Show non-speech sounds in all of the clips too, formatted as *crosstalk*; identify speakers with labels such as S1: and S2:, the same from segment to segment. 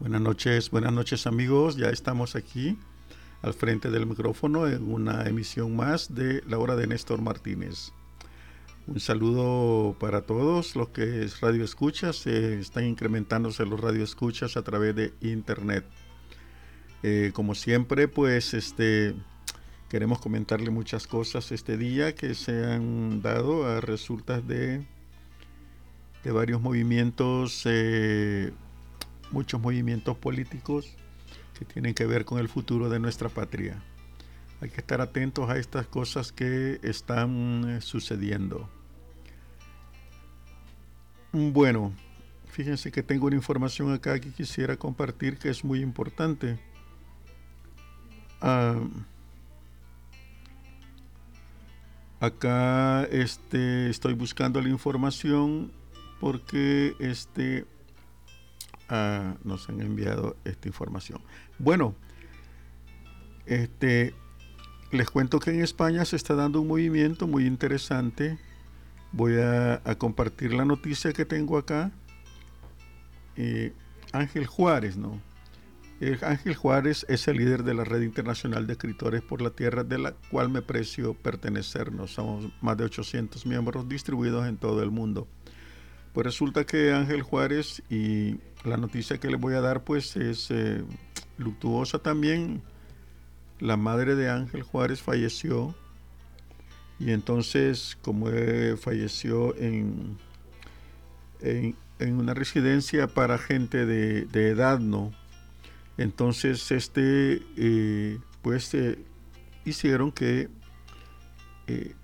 S1: Buenas noches, buenas noches amigos. Ya estamos aquí al frente del micrófono en una emisión más de la hora de Néstor Martínez. Un saludo para todos los que es radio escuchas. están incrementándose los radio escuchas a través de internet. Eh, como siempre, pues este queremos comentarle muchas cosas este día que se han dado a resultas de, de varios movimientos eh, muchos movimientos políticos que tienen que ver con el futuro de nuestra patria. Hay que estar atentos a estas cosas que están eh, sucediendo. Bueno, fíjense que tengo una información acá que quisiera compartir que es muy importante. Ah, acá este, estoy buscando la información porque este, nos han enviado esta información. Bueno, este, les cuento que en España se está dando un movimiento muy interesante. Voy a, compartir la noticia que tengo acá. Eh, Ángel Juárez, ¿no? Ángel Juárez es el líder de la Red Internacional de Escritores por la Tierra, de la cual me precio pertenecernos. Somos más de 800 miembros distribuidos en todo el mundo. Pues resulta que Ángel Juárez y la noticia que les voy a dar pues es eh, luctuosa también. La madre de Ángel Juárez falleció y entonces como falleció en, en, una residencia para gente de, edad, ¿no? Entonces este eh, pues eh, hicieron que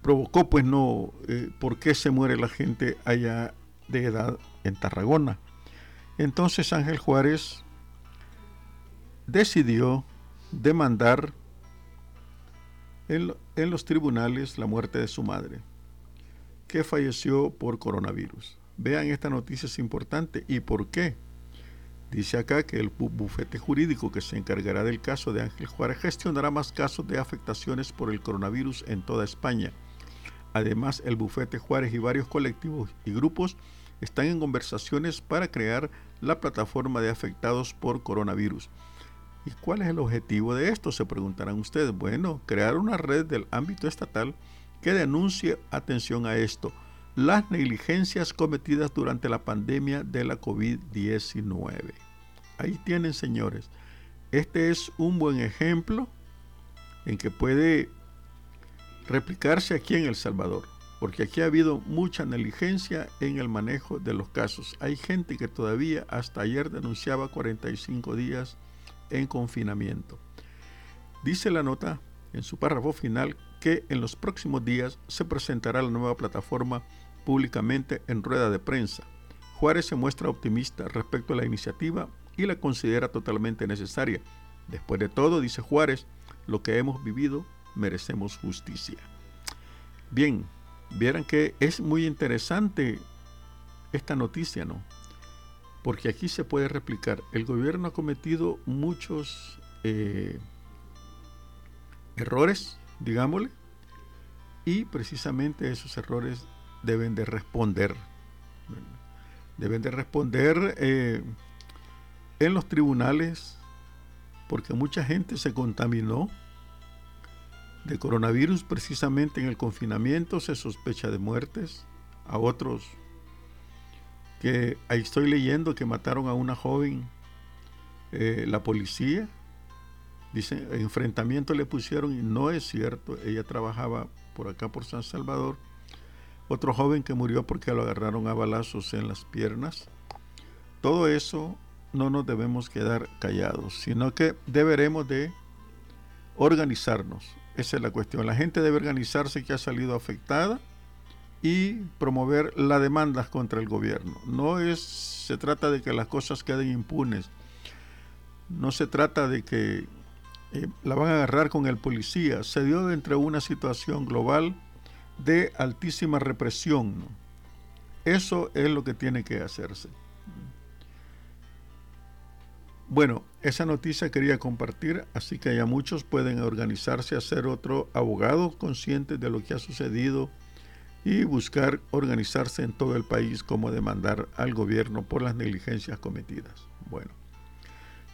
S1: provocó pues no por qué se muere la gente allá de edad en Tarragona. Entonces Ángel Juárez decidió demandar en, los tribunales la muerte de su madre, que falleció por coronavirus. Vean esta noticia es importante y por qué. Dice acá que el bufete jurídico que se encargará del caso de Ángel Juárez gestionará más casos de afectaciones por el coronavirus en toda España. Además, el bufete Juárez y varios colectivos y grupos están en conversaciones para crear la plataforma de afectados por coronavirus. ¿Y cuál es el objetivo de esto? Se preguntarán ustedes. Bueno, crear una red del ámbito estatal que denuncie atención a esto, las negligencias cometidas durante la pandemia de la COVID-19. Ahí tienen, señores. Este es un buen ejemplo en que puede replicarse aquí en El Salvador porque aquí ha habido mucha negligencia en el manejo de los casos. Hay gente que todavía hasta ayer denunciaba 45 días en confinamiento. Dice la nota en su párrafo final que en los próximos días se presentará la nueva plataforma públicamente en rueda de prensa. Juárez se muestra optimista respecto a la iniciativa y la considera totalmente necesaria. Después de todo, dice Juárez, lo que hemos vivido merecemos justicia. Bien, vieran que es muy interesante esta noticia, ¿no? Porque aquí se puede replicar. El gobierno ha cometido muchos eh, errores, digámosle, y precisamente esos errores deben de responder. Deben de responder eh, en los tribunales porque mucha gente se contaminó de coronavirus, precisamente en el confinamiento se sospecha de muertes, a otros que ahí estoy leyendo que mataron a una joven, eh, la policía, dice, enfrentamiento le pusieron y no es cierto, ella trabajaba por acá por San Salvador, otro joven que murió porque lo agarraron a balazos en las piernas, todo eso no nos debemos quedar callados, sino que deberemos de organizarnos, esa es la cuestión. La gente debe organizarse que ha salido afectada y promover las demandas contra el gobierno. No es, se trata de que las cosas queden impunes. No se trata de que eh, la van a agarrar con el policía. Se dio dentro de una situación global de altísima represión. Eso es lo que tiene que hacerse. Bueno, esa noticia quería compartir, así que ya muchos pueden organizarse a ser otro abogado consciente de lo que ha sucedido y buscar organizarse en todo el país como demandar al gobierno por las negligencias cometidas. Bueno,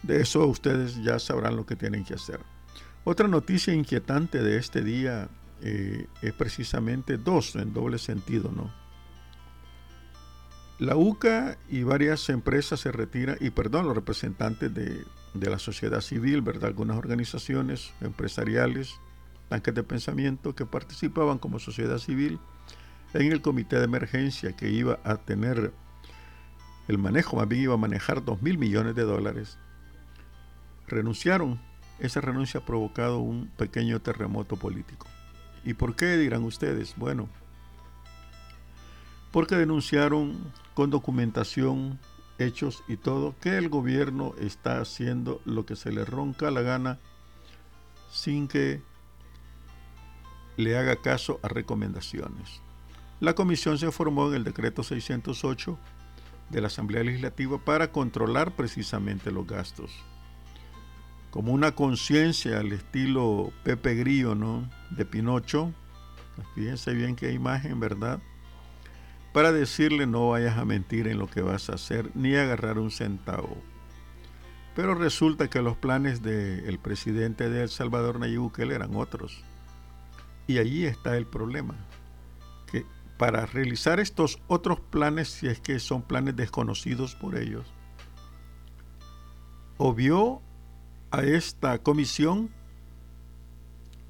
S1: De eso ustedes ya sabrán lo que tienen que hacer. Otra noticia inquietante de este día eh, es precisamente dos, en doble sentido, ¿no? La UCA y varias empresas se retiran, y perdón, los representantes de, de la sociedad civil, ¿verdad? Algunas organizaciones empresariales, tanques de pensamiento que participaban como sociedad civil en el comité de emergencia que iba a tener el manejo, más bien iba a manejar 2 mil millones de dólares, renunciaron. Esa renuncia ha provocado un pequeño terremoto político. ¿Y por qué dirán ustedes? Bueno, porque denunciaron con documentación, hechos y todo que el gobierno está haciendo lo que se le ronca la gana sin que le haga caso a recomendaciones. La comisión se formó en el decreto 608 de la Asamblea Legislativa para controlar precisamente los gastos. Como una conciencia al estilo Pepe Grillo, ¿no? De Pinocho. Fíjense bien qué imagen, ¿verdad? Para decirle no vayas a mentir en lo que vas a hacer ni agarrar un centavo. Pero resulta que los planes del presidente de El Salvador, Nayib Bukele, eran otros. Y allí está el problema. Que para realizar estos otros planes, si es que son planes desconocidos por ellos, obvió a esta comisión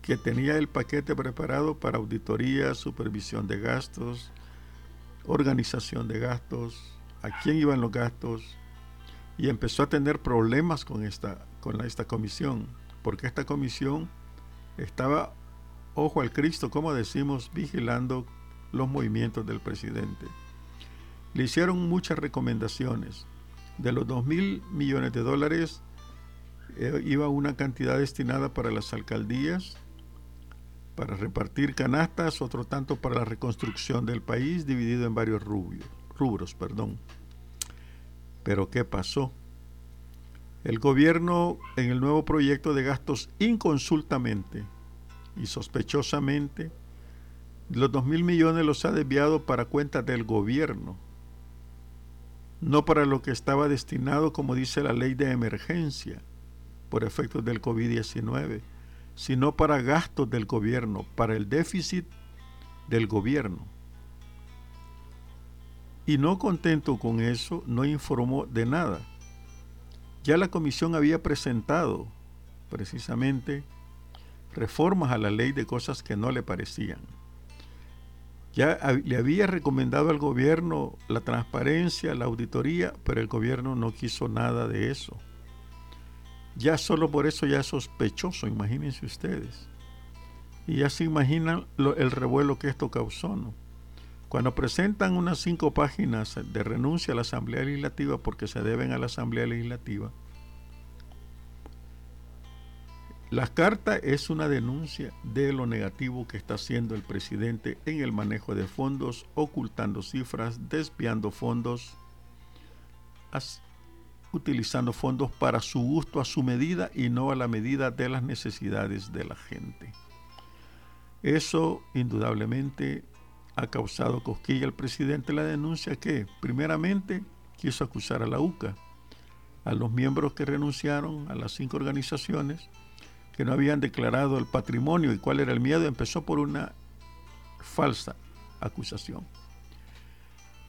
S1: que tenía el paquete preparado para auditoría, supervisión de gastos, organización de gastos, a quién iban los gastos, y empezó a tener problemas con esta, con esta comisión, porque esta comisión estaba, ojo al Cristo, como decimos, vigilando los movimientos del presidente. Le hicieron muchas recomendaciones. De los 2 mil millones de dólares eh, iba una cantidad destinada para las alcaldías, para repartir canastas, otro tanto para la reconstrucción del país, dividido en varios rubros. rubros. Perdón. Pero ¿qué pasó? El gobierno en el nuevo proyecto de gastos inconsultamente y sospechosamente los dos mil millones los ha desviado para cuentas del gobierno, no para lo que estaba destinado, como dice la ley de emergencia, por efectos del COVID-19, sino para gastos del gobierno, para el déficit del gobierno. Y no contento con eso, no informó de nada. Ya la comisión había presentado precisamente reformas a la ley de cosas que no le parecían. Ya le había recomendado al gobierno la transparencia, la auditoría, pero el gobierno no quiso nada de eso. Ya solo por eso ya es sospechoso, imagínense ustedes. Y ya se imaginan el revuelo que esto causó, ¿no? Cuando presentan unas cinco páginas de renuncia a la Asamblea Legislativa porque se deben a la Asamblea Legislativa, la carta es una denuncia de lo negativo que está haciendo el presidente en el manejo de fondos, ocultando cifras, desviando fondos, utilizando fondos para su gusto, a su medida y no a la medida de las necesidades de la gente. Eso indudablemente ha causado cosquilla al presidente la denuncia que, primeramente, quiso acusar a la UCA, a los miembros que renunciaron, a las cinco organizaciones, que no habían declarado el patrimonio y cuál era el miedo, empezó por una falsa acusación.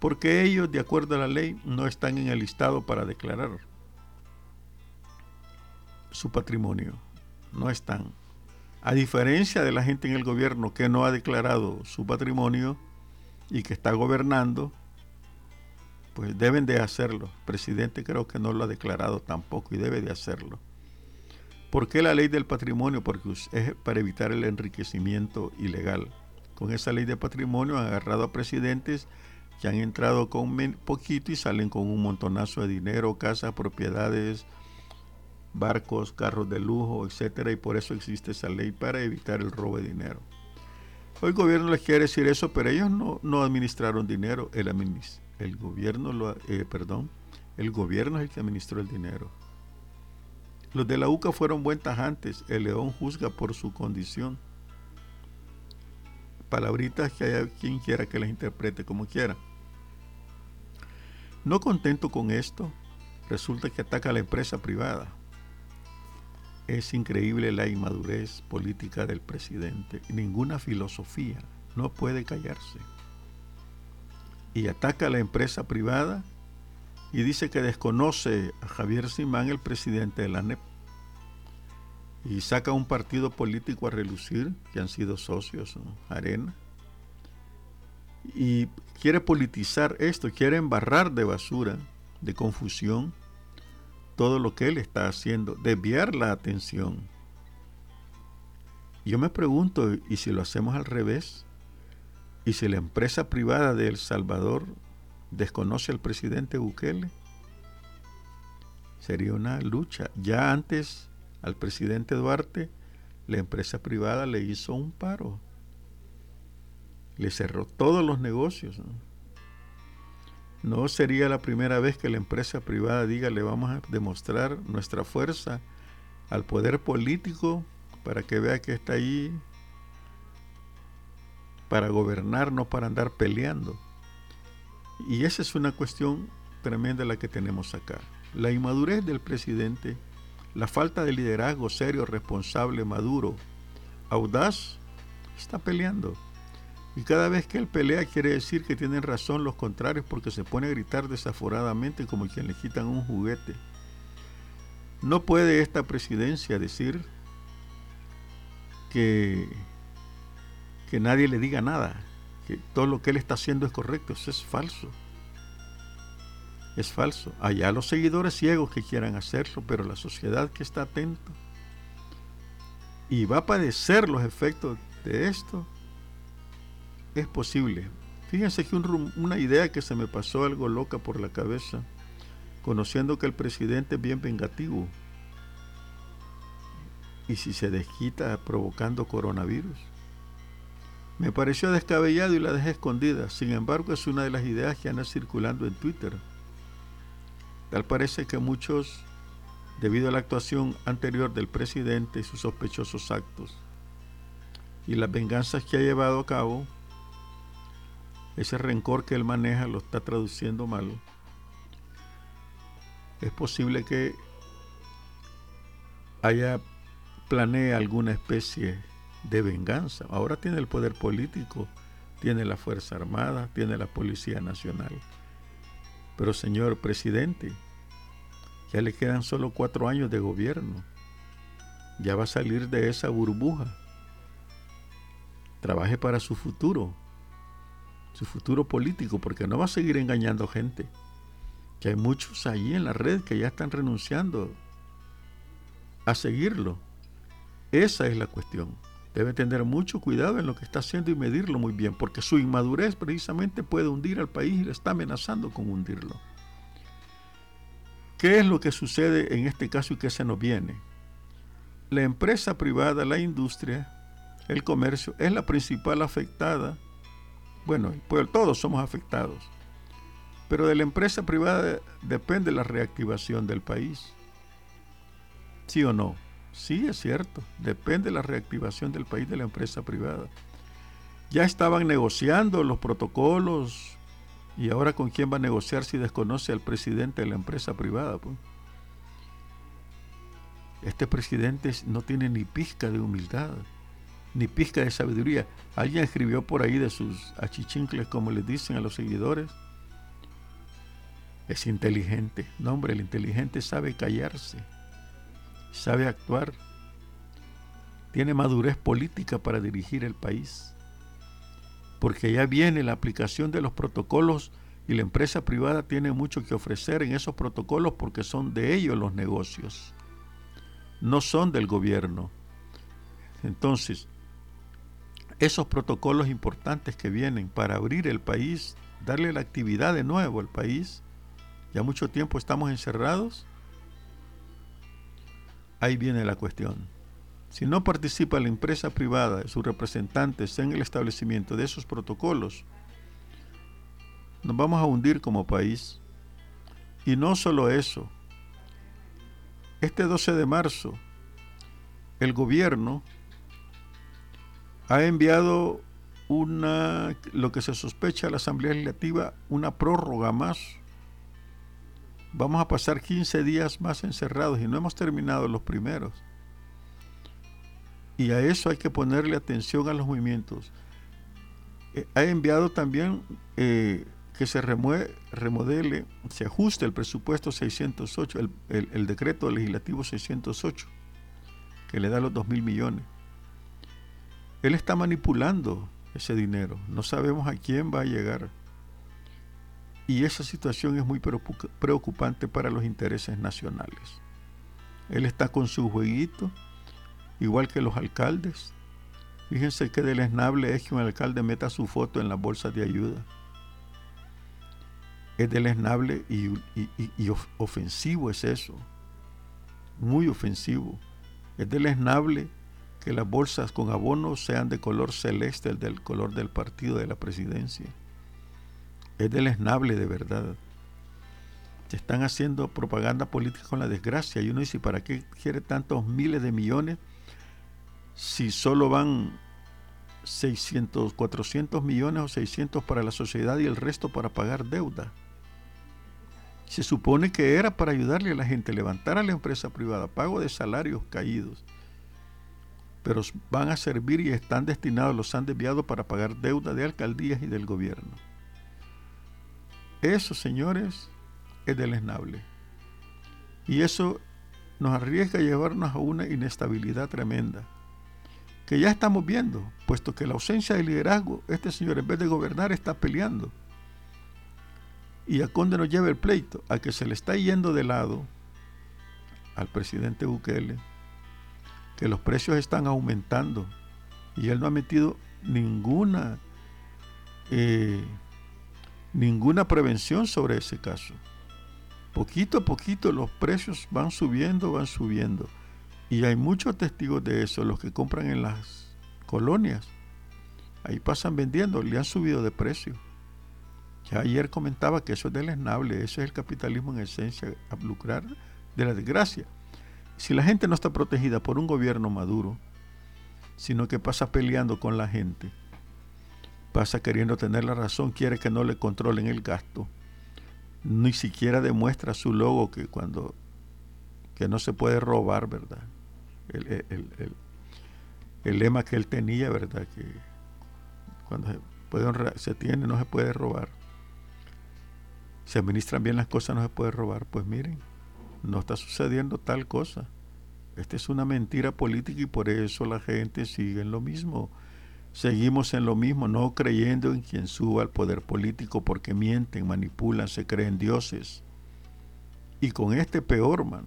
S1: Porque ellos, de acuerdo a la ley, no están en el listado para declarar su patrimonio. No están. A diferencia de la gente en el gobierno que no ha declarado su patrimonio y que está gobernando, pues deben de hacerlo. El presidente creo que no lo ha declarado tampoco y debe de hacerlo. ¿Por qué la ley del patrimonio? Porque es para evitar el enriquecimiento ilegal. Con esa ley de patrimonio han agarrado a presidentes que han entrado con poquito y salen con un montonazo de dinero, casas, propiedades, barcos, carros de lujo, etcétera, y por eso existe esa ley para evitar el robo de dinero. Hoy el gobierno les quiere decir eso, pero ellos no, administraron dinero, el, el gobierno lo, eh, perdón, el gobierno es el que administró el dinero. Los de la UCA fueron buen tajantes. El león juzga por su condición. Palabritas que haya quien quiera que las interprete como quiera. No contento con esto, resulta que ataca a la empresa privada. Es increíble la inmadurez política del presidente. Ninguna filosofía no puede callarse. Y ataca a la empresa privada y dice que desconoce a Javier Simán, el presidente de la NEP. Y saca un partido político a relucir, que han sido socios, Arena. Y quiere politizar esto, quiere embarrar de basura, de confusión, todo lo que él está haciendo, desviar la atención. Yo me pregunto, ¿y si lo hacemos al revés? ¿Y si la empresa privada de El Salvador desconoce al presidente Bukele? Sería una lucha. Ya antes al presidente Duarte, la empresa privada le hizo un paro. Le cerró todos los negocios. No sería la primera vez que la empresa privada diga le vamos a demostrar nuestra fuerza al poder político para que vea que está ahí para gobernar, no para andar peleando. Y esa es una cuestión tremenda la que tenemos acá. La inmadurez del presidente, la falta de liderazgo serio, responsable, maduro, audaz, está peleando. Y cada vez que él pelea quiere decir que tienen razón los contrarios porque se pone a gritar desaforadamente como quien le quitan un juguete. No puede esta presidencia decir que, que nadie le diga nada, que todo lo que él está haciendo es correcto. Eso es falso. Es falso. Allá los seguidores ciegos que quieran hacerlo, pero la sociedad que está atenta y va a padecer los efectos de esto es posible. Fíjense que una idea que se me pasó algo loca por la cabeza, conociendo que el presidente es bien vengativo. Y si se desquita provocando coronavirus. Me pareció descabellado y la dejé escondida. Sin embargo, es una de las ideas que anda circulando en Twitter. Tal parece que muchos, debido a la actuación anterior del presidente y sus sospechosos actos, y las venganzas que ha llevado a cabo, ese rencor que él maneja lo está traduciendo mal. Es posible que haya planea alguna especie de venganza. Ahora tiene el poder político, tiene la Fuerza Armada, tiene la Policía Nacional. Pero señor presidente, ya le quedan solo cuatro años de gobierno. Ya va a salir de esa burbuja. Trabaje para su futuro su futuro político, porque no va a seguir engañando gente. Que hay muchos allí en la red que ya están renunciando a seguirlo. Esa es la cuestión. Debe tener mucho cuidado en lo que está haciendo y medirlo muy bien, porque su inmadurez precisamente puede hundir al país y le está amenazando con hundirlo. ¿Qué es lo que sucede en este caso y qué se nos viene? La empresa privada, la industria, el comercio, es la principal afectada bueno, pues todos somos afectados. Pero de la empresa privada depende la reactivación del país. ¿Sí o no? Sí, es cierto. Depende la reactivación del país de la empresa privada. Ya estaban negociando los protocolos y ahora con quién va a negociar si desconoce al presidente de la empresa privada. Pues? Este presidente no tiene ni pizca de humildad ni pizca de sabiduría. Alguien escribió por ahí de sus achichincles, como les dicen a los seguidores. Es inteligente. No, hombre, el inteligente sabe callarse, sabe actuar, tiene madurez política para dirigir el país. Porque ya viene la aplicación de los protocolos y la empresa privada tiene mucho que ofrecer en esos protocolos porque son de ellos los negocios, no son del gobierno. Entonces, esos protocolos importantes que vienen para abrir el país, darle la actividad de nuevo al país. Ya mucho tiempo estamos encerrados. Ahí viene la cuestión. Si no participa la empresa privada sus representantes en el establecimiento de esos protocolos, nos vamos a hundir como país. Y no solo eso. Este 12 de marzo, el gobierno ha enviado una, lo que se sospecha a la Asamblea Legislativa, una prórroga más vamos a pasar 15 días más encerrados y no hemos terminado los primeros. Y a eso hay que ponerle atención a los movimientos. Eh, ha enviado también eh, que se remodele, se ajuste el presupuesto 608, el, el, decreto legislativo 608, que le da los 2 mil millones. Él está manipulando ese dinero, no sabemos a quién va a llegar. Y esa situación es muy preocupante para los intereses nacionales. Él está con su jueguito, igual que los alcaldes. Fíjense que deleznable es que un alcalde meta su foto en las bolsas de ayuda es deleznable y, y, ofensivo es eso. Muy ofensivo. Es deleznable que las bolsas con abono sean de color celeste, el del color del partido de la presidencia. Es deleznable de verdad. Se están haciendo propaganda política con la desgracia. Y uno dice, ¿para qué quiere tantos miles de millones si solo van 600, 400 millones o 600 para la sociedad y el resto para pagar deuda? Se supone que era para ayudarle a la gente levantar a la empresa privada, pago de salarios caídos. Pero van a servir y están destinados, los han desviado para pagar deuda de alcaldías y del gobierno. Eso, señores, es deleznable. Y eso nos arriesga a llevarnos a una inestabilidad tremenda, que ya estamos viendo, puesto que la ausencia de liderazgo, este señor en vez de gobernar está peleando ¿Y a dónde nos lleva el pleito? A que se le está yendo de lado al presidente Bukele, que los precios están aumentando y él no ha metido ninguna eh, ninguna prevención sobre ese caso. Poquito a poquito los precios van subiendo, van subiendo. Y hay muchos testigos de eso, los que compran en las colonias. Ahí pasan vendiendo, le han subido de precio. Ya ayer comentaba que eso es deleznable, eso es el capitalismo en esencia, a lucrar de la desgracia. Si la gente no está protegida por un gobierno maduro, sino que pasa peleando con la gente, pasa queriendo tener la razón, quiere que no le controlen el gasto, ni siquiera demuestra su logo que cuando que no se puede robar, ¿verdad? El, el lema que él tenía, ¿verdad? Que cuando se, puede se tiene no se puede robar se administran bien las cosas, no se puede robar. Pues miren, no está sucediendo tal cosa. Esta es una mentira política y por eso la gente sigue en lo mismo. Seguimos en lo mismo, no creyendo en quien suba al poder político porque mienten, manipulan, se creen dioses. Y con este peor, man,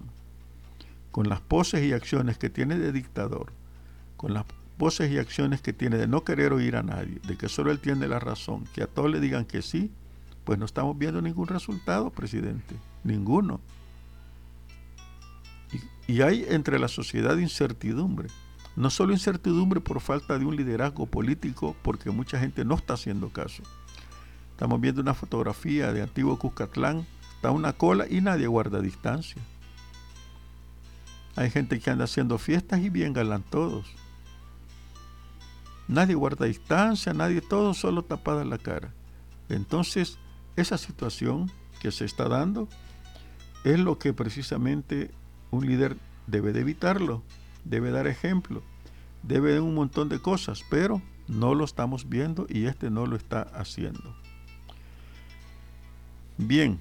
S1: con las poses y acciones que tiene de dictador, con las poses y acciones que tiene de no querer oír a nadie, de que solo él tiene la razón, que a todos le digan que sí, pues no estamos viendo ningún resultado, presidente, ninguno. Y, hay entre la sociedad incertidumbre, no solo incertidumbre por falta de un liderazgo político, porque mucha gente no está haciendo caso. Estamos viendo una fotografía de antiguo Cuscatlán, está una cola y nadie guarda distancia. Hay gente que anda haciendo fiestas y bien galán todos. Nadie guarda distancia, nadie, todo solo tapada la cara. Entonces, esa situación que se está dando es lo que precisamente un líder debe de evitarlo, debe dar ejemplo, debe de un montón de cosas, pero no lo estamos viendo y este no lo está haciendo. Bien,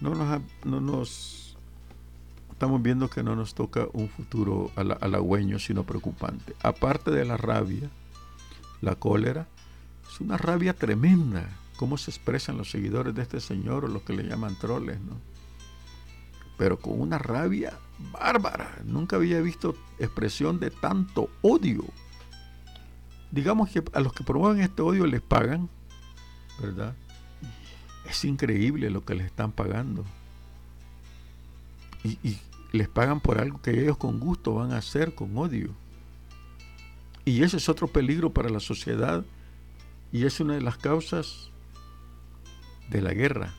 S1: no nos, no nos estamos viendo que no nos toca un futuro halagüeño, sino preocupante. Aparte de la rabia, la cólera, es una rabia tremenda cómo se expresan los seguidores de este señor o los que le llaman troles, ¿no? Pero con una rabia bárbara. Nunca había visto expresión de tanto odio. Digamos que a los que promueven este odio les pagan, ¿verdad? Es increíble lo que les están pagando. Y, les pagan por algo que ellos con gusto van a hacer con odio. Y ese es otro peligro para la sociedad y es una de las causas de la guerra,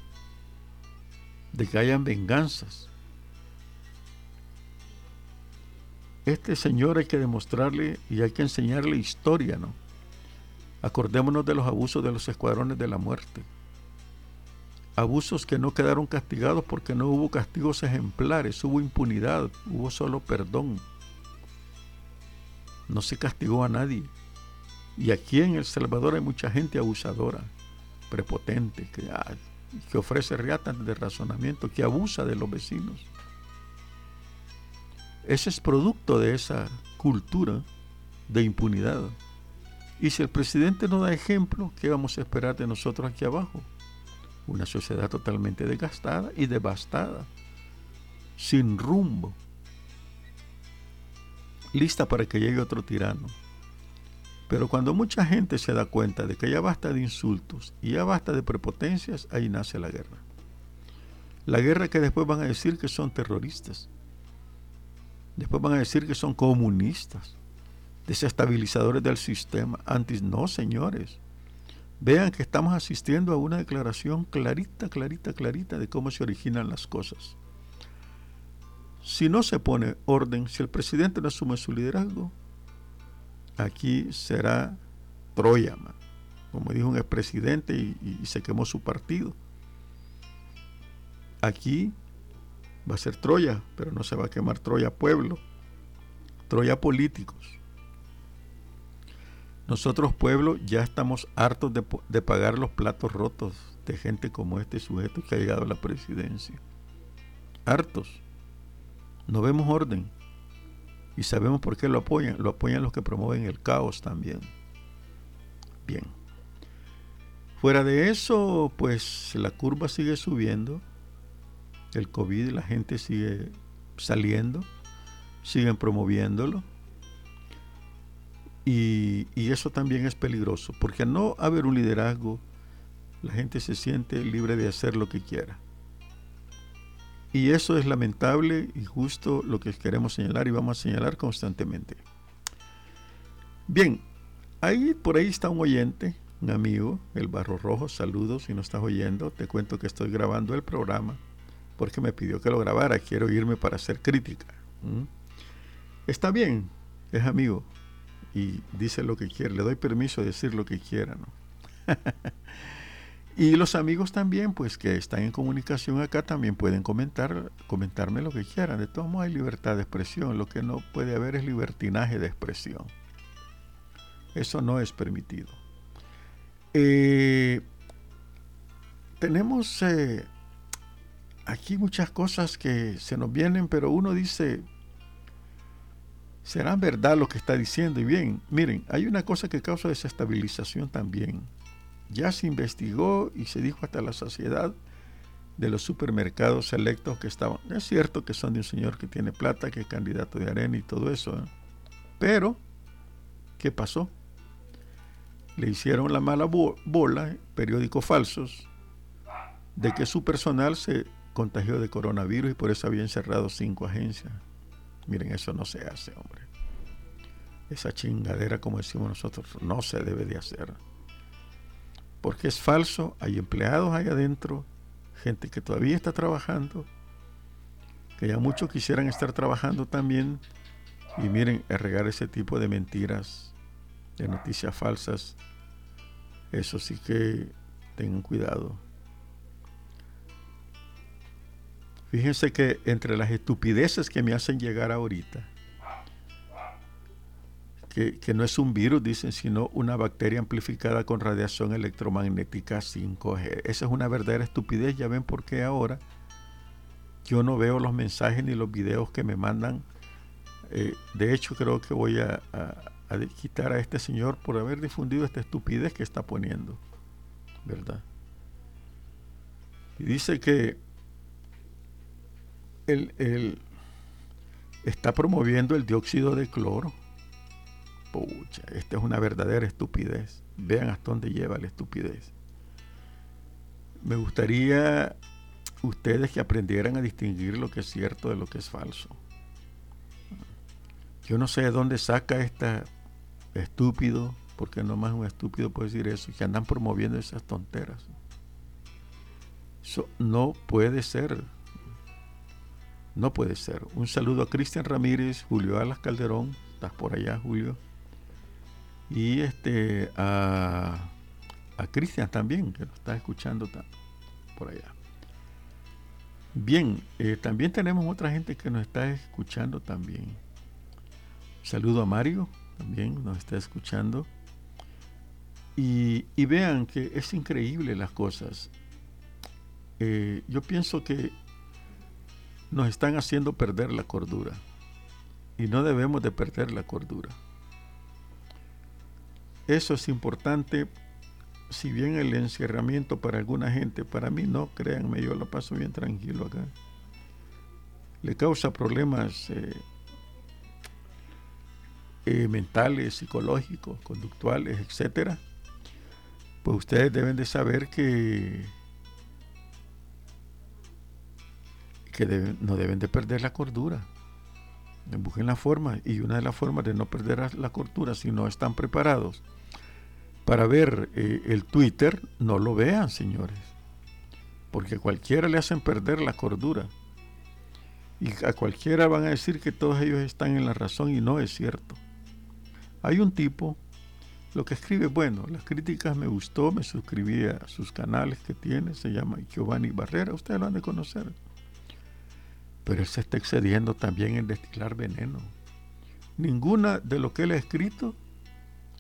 S1: de que hayan venganzas. Este señor hay que demostrarle y hay que enseñarle historia, ¿no? Acordémonos de los abusos de los escuadrones de la muerte. Abusos que no quedaron castigados porque no hubo castigos ejemplares, hubo impunidad, hubo solo perdón. No se castigó a nadie. Y aquí en El Salvador hay mucha gente abusadora, prepotente, que, que ofrece riatas de razonamiento, que abusa de los vecinos. Ese es producto de esa cultura de impunidad. Y si el presidente no da ejemplo, ¿qué vamos a esperar de nosotros aquí abajo? Una sociedad totalmente desgastada y devastada, sin rumbo, lista para que llegue otro tirano. Pero cuando mucha gente se da cuenta de que ya basta de insultos y ya basta de prepotencias, ahí nace la guerra. La guerra que después van a decir que son terroristas. Después van a decir que son comunistas, desestabilizadores del sistema. Antes no, señores. Vean que estamos asistiendo a una declaración clarita, clarita, clarita de cómo se originan las cosas. Si no se pone orden, si el presidente no asume su liderazgo, aquí será Troya, como dijo un expresidente y, y se quemó su partido. Aquí va a ser Troya, pero no se va a quemar Troya pueblo, Troya políticos. Nosotros pueblo ya estamos hartos de, pagar los platos rotos de gente como este sujeto que ha llegado a la presidencia. Hartos. No vemos orden. Y sabemos por qué lo apoyan. Lo apoyan los que promueven el caos también. Bien. Fuera de eso, pues la curva sigue subiendo. El COVID, la gente sigue saliendo. Siguen promoviéndolo y, eso también es peligroso, porque al no haber un liderazgo, la gente se siente libre de hacer lo que quiera. Y eso es lamentable y justo lo que queremos señalar y vamos a señalar constantemente. Bien, ahí por ahí está un oyente, un amigo, el Barro Rojo, saludos si no estás oyendo, te cuento que estoy grabando el programa porque me pidió que lo grabara, quiero irme para hacer crítica. Está bien, es amigo, y dice lo que quiere. Le doy permiso de decir lo que quiera, *laughs* y los amigos también, pues que están en comunicación acá, también pueden comentar, comentarme lo que quieran. De todos modos hay libertad de expresión. Lo que no puede haber es libertinaje de expresión. Eso no es permitido. Eh, tenemos eh, aquí muchas cosas que se nos vienen, pero uno dice, ¿Será verdad lo que está diciendo? Y bien, miren, hay una cosa que causa desestabilización también. Ya se investigó y se dijo hasta la saciedad de los supermercados selectos que estaban. Es cierto que son de un señor que tiene plata, que es candidato de arena y todo eso. ¿eh? Pero, ¿qué pasó? Le hicieron la mala bola, periódicos falsos, de que su personal se contagió de coronavirus y por eso habían cerrado cinco agencias. Miren, eso no se hace, hombre. Esa chingadera, como decimos nosotros, no se debe de hacer. Porque es falso, hay empleados ahí adentro, gente que todavía está trabajando, que ya muchos quisieran estar trabajando también. Y miren, regar ese tipo de mentiras, de noticias falsas, eso sí que tengan cuidado. Fíjense que entre las estupideces que me hacen llegar ahorita, que, que, no es un virus, dicen, sino una bacteria amplificada con radiación electromagnética 5G. Esa es una verdadera estupidez. Ya ven por qué ahora yo no veo los mensajes ni los videos que me mandan. Eh, de hecho, creo que voy a, a quitar a este señor por haber difundido esta estupidez que está poniendo. ¿Verdad? Y dice que él, está promoviendo el dióxido de cloro. Pucha, esta es una verdadera estupidez. Vean hasta dónde lleva la estupidez. Me gustaría ustedes que aprendieran a distinguir lo que es cierto de lo que es falso. Yo no sé de dónde saca esta estúpido, porque no más un estúpido puede decir eso, que andan promoviendo esas tonteras. Eso no puede ser. No puede ser. Un saludo a Cristian Ramírez, Julio Alas Calderón, estás por allá, Julio. Y este a, a Cristian también, que lo está escuchando. por allá. Bien, eh, también tenemos otra gente que nos está escuchando también. Saludo a Mario, también nos está escuchando. Y, vean que es increíble las cosas. Eh, yo pienso que nos están haciendo perder la cordura. Y no debemos de perder la cordura. Eso es importante. Si bien el encerramiento para alguna gente, para mí no, créanme, yo lo paso bien tranquilo acá. Le causa problemas eh, eh, mentales, psicológicos, conductuales, etcétera pues ustedes deben de saber que, que no deben de perder la cordura. Busquen la forma y una de las formas de no perder la cordura si no están preparados para ver eh, el Twitter, no lo vean, señores. Porque a cualquiera le hacen perder la cordura. Y a cualquiera van a decir que todos ellos están en la razón y no es cierto. Hay un tipo lo que escribe, bueno, las críticas me gustó, me suscribí a sus canales que tiene, se llama Giovanni Barrera, ustedes lo han de conocer. Pero él se está excediendo también en destilar veneno. Ninguna de lo que él ha escrito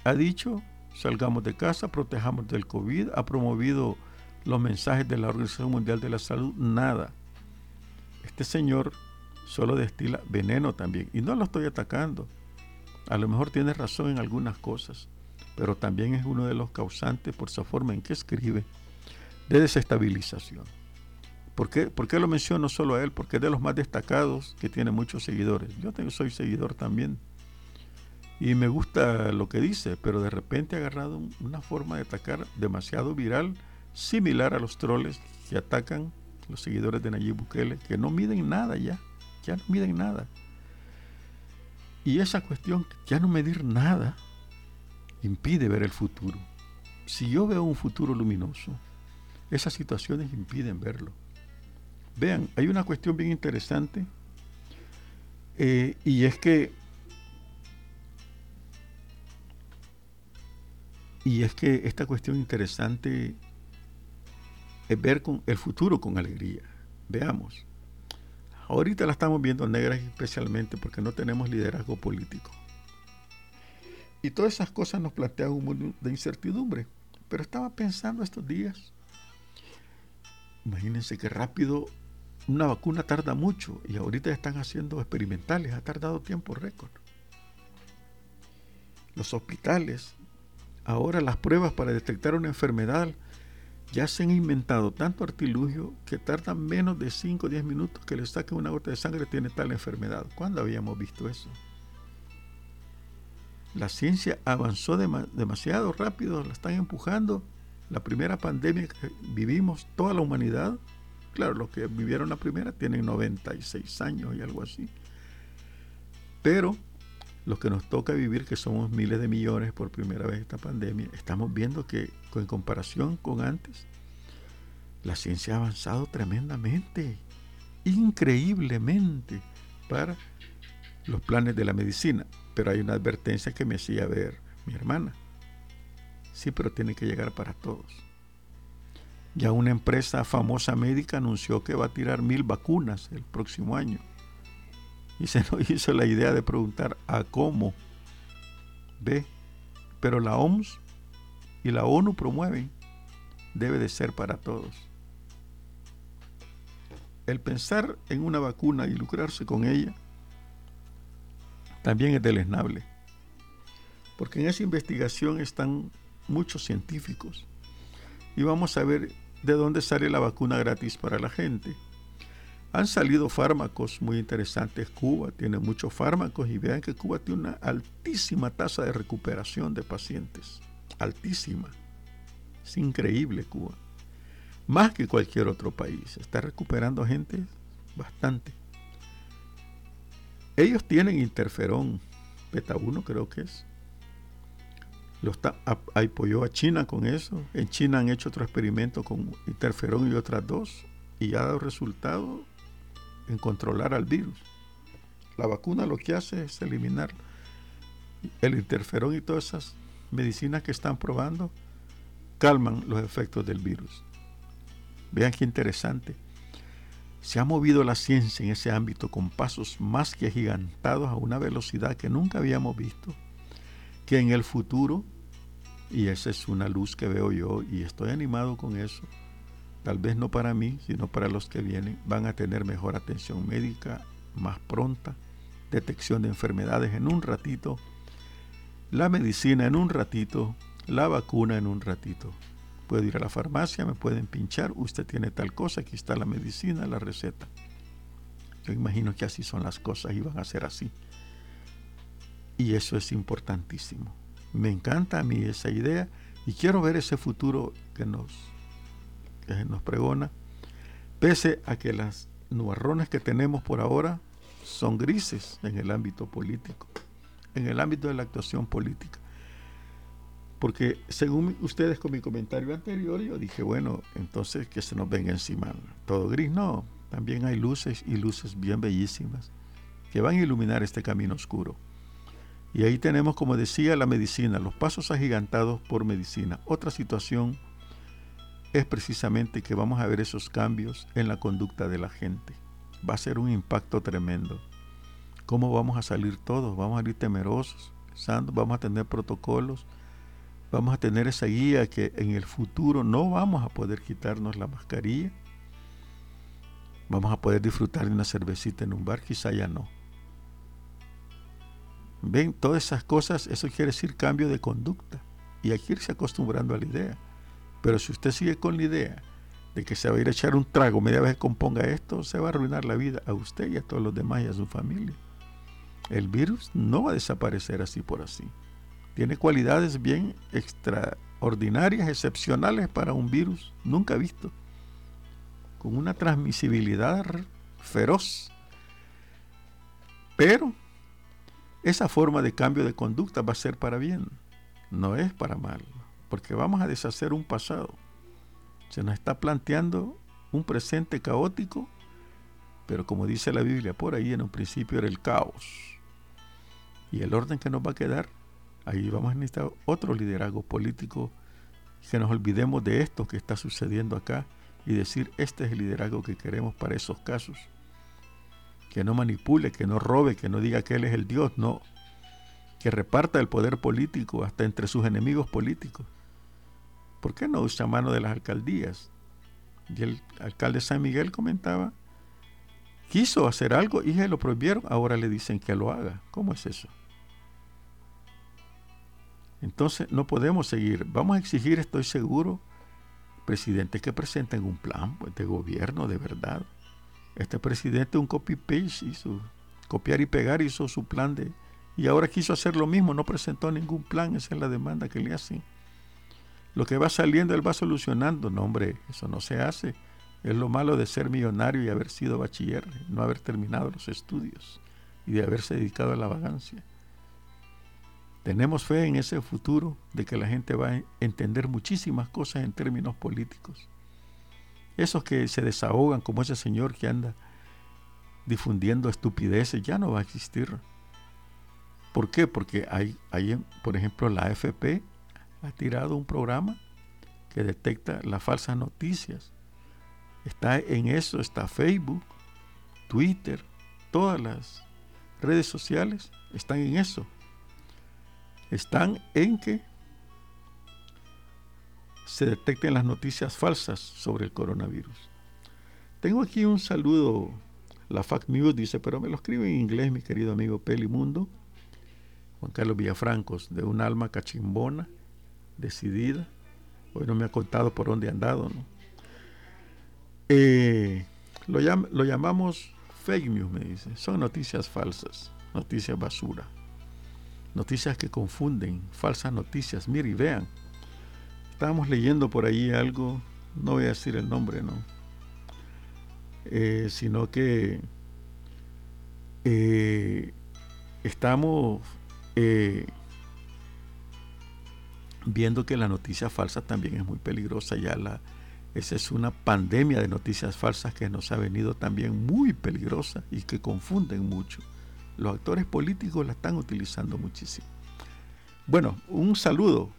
S1: ha dicho, salgamos de casa, protejamos del COVID, ha promovido los mensajes de la Organización Mundial de la Salud, nada. Este señor solo destila veneno también. Y no lo estoy atacando. A lo mejor tiene razón en algunas cosas pero también es uno de los causantes por su forma en que escribe de desestabilización. ¿Por qué, lo menciono solo a él? Porque es de los más destacados que tiene muchos seguidores. Yo soy seguidor también. Y me gusta lo que dice, pero de repente ha agarrado una forma de atacar demasiado viral, similar a los troles que atacan los seguidores de Nayib Bukele, que no miden nada ya, ya no miden nada. Y esa cuestión, ya no medir nada, impide ver el futuro. Si yo veo un futuro luminoso, esas situaciones impiden verlo. Vean, hay una cuestión bien interesante eh, y es que y es que esta cuestión interesante es ver con el futuro con alegría. Veamos. Ahorita la estamos viendo negra especialmente porque no tenemos liderazgo político. Y todas esas cosas nos plantean un mundo de incertidumbre. Pero estaba pensando estos días, imagínense que rápido una vacuna tarda mucho y ahorita están haciendo experimentales, ha tardado tiempo récord. Los hospitales, ahora las pruebas para detectar una enfermedad, ya se han inventado tanto artilugio que tardan menos de 5 o 10 minutos que le saquen una gota de sangre tiene tal enfermedad. ¿Cuándo habíamos visto eso? La ciencia avanzó demasiado rápido, la están empujando. La primera pandemia que vivimos, toda la humanidad, claro, los que vivieron la primera tienen 96 años y algo así. Pero los que nos toca vivir, que somos miles de millones por primera vez esta pandemia, estamos viendo que en comparación con antes, la ciencia ha avanzado tremendamente, increíblemente, para los planes de la medicina. Pero hay una advertencia que me hacía ver mi hermana. Sí, pero tiene que llegar para todos. Ya una empresa famosa médica anunció que va a tirar mil vacunas el próximo año. Y se nos *laughs* hizo la idea de preguntar a cómo. Ve, pero la OMS y la ONU promueven, debe de ser para todos. El pensar en una vacuna y lucrarse con ella también es deleznable. Porque en esa investigación están muchos científicos. Y vamos a ver de dónde sale la vacuna gratis para la gente. Han salido fármacos muy interesantes. Cuba tiene muchos fármacos y vean que Cuba tiene una altísima tasa de recuperación de pacientes. Altísima. Es increíble Cuba. Más que cualquier otro país. Está recuperando gente bastante. Ellos tienen interferón, beta 1 creo que es. Lo apoyó a China con eso. En China han hecho otro experimento con interferón y otras dos y ha dado resultado en controlar al virus. La vacuna lo que hace es eliminar el interferón y todas esas medicinas que están probando calman los efectos del virus. Vean qué interesante. Se ha movido la ciencia en ese ámbito con pasos más que agigantados a una velocidad que nunca habíamos visto, que en el futuro, y esa es una luz que veo yo y estoy animado con eso, tal vez no para mí, sino para los que vienen, van a tener mejor atención médica, más pronta, detección de enfermedades en un ratito, la medicina en un ratito, la vacuna en un ratito. Puedo ir a la farmacia, me pueden pinchar, usted tiene tal cosa, aquí está la medicina, la receta. Yo imagino que así son las cosas y van a ser así. Y eso es importantísimo. Me encanta a mí esa idea y quiero ver ese futuro que nos, que nos pregona, pese a que las nubarrones que tenemos por ahora son grises en el ámbito político, en el ámbito de la actuación política. Porque según ustedes con mi comentario anterior, yo dije, bueno, entonces que se nos venga encima todo gris. No, también hay luces y luces bien bellísimas que van a iluminar este camino oscuro. Y ahí tenemos, como decía, la medicina, los pasos agigantados por medicina. Otra situación es precisamente que vamos a ver esos cambios en la conducta de la gente. Va a ser un impacto tremendo. ¿Cómo vamos a salir todos? Vamos a ir temerosos, vamos a tener protocolos, vamos a tener esa guía que en el futuro no vamos a poder quitarnos la mascarilla. Vamos a poder disfrutar de una cervecita en un bar, quizá ya no. Ven, todas esas cosas, eso quiere decir cambio de conducta. Y hay que irse acostumbrando a la idea. Pero si usted sigue con la idea de que se va a ir a echar un trago media vez que componga esto, se va a arruinar la vida a usted y a todos los demás y a su familia. El virus no va a desaparecer así por así. Tiene cualidades bien extraordinarias, excepcionales para un virus nunca visto, con una transmisibilidad feroz. Pero esa forma de cambio de conducta va a ser para bien, no es para mal, porque vamos a deshacer un pasado. Se nos está planteando un presente caótico, pero como dice la Biblia, por ahí en un principio era el caos. Y el orden que nos va a quedar Ahí vamos a necesitar otro liderazgo político, que nos olvidemos de esto que está sucediendo acá y decir, este es el liderazgo que queremos para esos casos. Que no manipule, que no robe, que no diga que Él es el Dios, no. Que reparta el poder político hasta entre sus enemigos políticos. ¿Por qué no usa mano de las alcaldías? Y el alcalde San Miguel comentaba, quiso hacer algo y se lo prohibieron, ahora le dicen que lo haga. ¿Cómo es eso? Entonces no podemos seguir. Vamos a exigir, estoy seguro, presidentes que presenten un plan pues, de gobierno de verdad. Este presidente un copy-paste hizo, copiar y pegar hizo su plan de... Y ahora quiso hacer lo mismo, no presentó ningún plan, esa es la demanda que le hacen. Lo que va saliendo él va solucionando. No, hombre, eso no se hace. Es lo malo de ser millonario y haber sido bachiller, no haber terminado los estudios y de haberse dedicado a la vagancia. Tenemos fe en ese futuro de que la gente va a entender muchísimas cosas en términos políticos. Esos que se desahogan, como ese señor que anda difundiendo estupideces, ya no va a existir. ¿Por qué? Porque hay, hay, por ejemplo, la AFP ha tirado un programa que detecta las falsas noticias. Está en eso, está Facebook, Twitter, todas las redes sociales están en eso están en que se detecten las noticias falsas sobre el coronavirus. Tengo aquí un saludo, la FAC News dice, pero me lo escribe en inglés mi querido amigo Pelimundo, Juan Carlos Villafrancos, de un alma cachimbona, decidida. Hoy no me ha contado por dónde ha andado. Eh, lo, lo llamamos fake news, me dice. Son noticias falsas, noticias basura noticias que confunden, falsas noticias. Mire y vean. Estábamos leyendo por ahí algo, no voy a decir el nombre, ¿no? Eh, sino que eh, estamos eh, viendo que la noticia falsa también es muy peligrosa. Ya la, esa es una pandemia de noticias falsas que nos ha venido también muy peligrosa y que confunden mucho. Los actores políticos la están utilizando muchísimo. Bueno, un saludo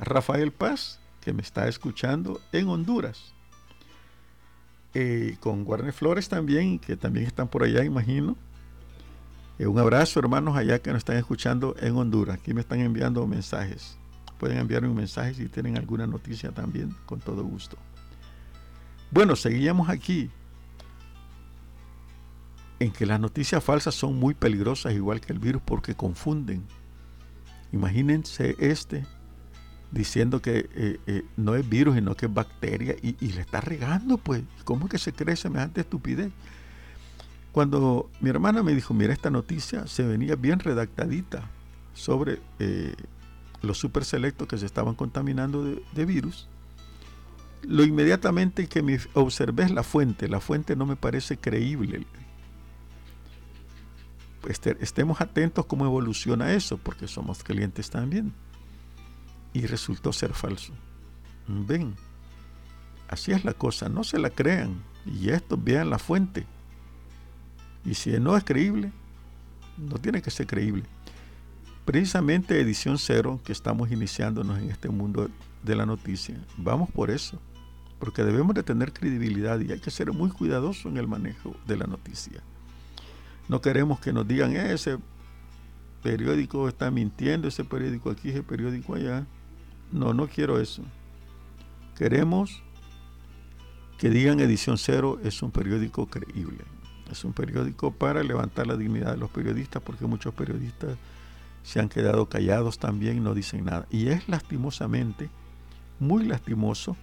S1: Rafael Paz, que me está escuchando en Honduras. eh, con Warner Flores también, que también están por allá, imagino. Eh, un abrazo, hermanos, allá que nos están escuchando en Honduras. Aquí me están enviando mensajes. Pueden enviarme un mensaje si tienen alguna noticia también, con todo gusto. Bueno, seguíamos aquí en que las noticias falsas son muy peligrosas, igual que el virus, porque confunden. Imagínense este diciendo que eh, eh, no es virus, sino que es bacteria, y, le está regando, pues. ¿Cómo es que se cree semejante estupidez? Cuando mi hermana me dijo, mira, esta noticia se venía bien redactadita sobre eh, los super selectos que se estaban contaminando de, virus, lo inmediatamente que me observé es la fuente. La fuente no me parece creíble estemos atentos cómo evoluciona eso, porque somos clientes también. Y resultó ser falso. Ven, así es la cosa, no se la crean. Y esto, vean la fuente. Y si no es creíble, no tiene que ser creíble. Precisamente edición cero, que estamos iniciándonos en este mundo de la noticia, vamos por eso. Porque debemos de tener credibilidad y hay que ser muy cuidadoso en el manejo de la noticia. No queremos que nos digan, ese periódico está mintiendo, ese periódico aquí, ese periódico allá. No, no quiero eso. Queremos que digan Edición Cero es un periódico creíble. Es un periódico para levantar la dignidad de los periodistas, porque muchos periodistas se han quedado callados también y no dicen nada. Y es lastimosamente, muy lastimoso,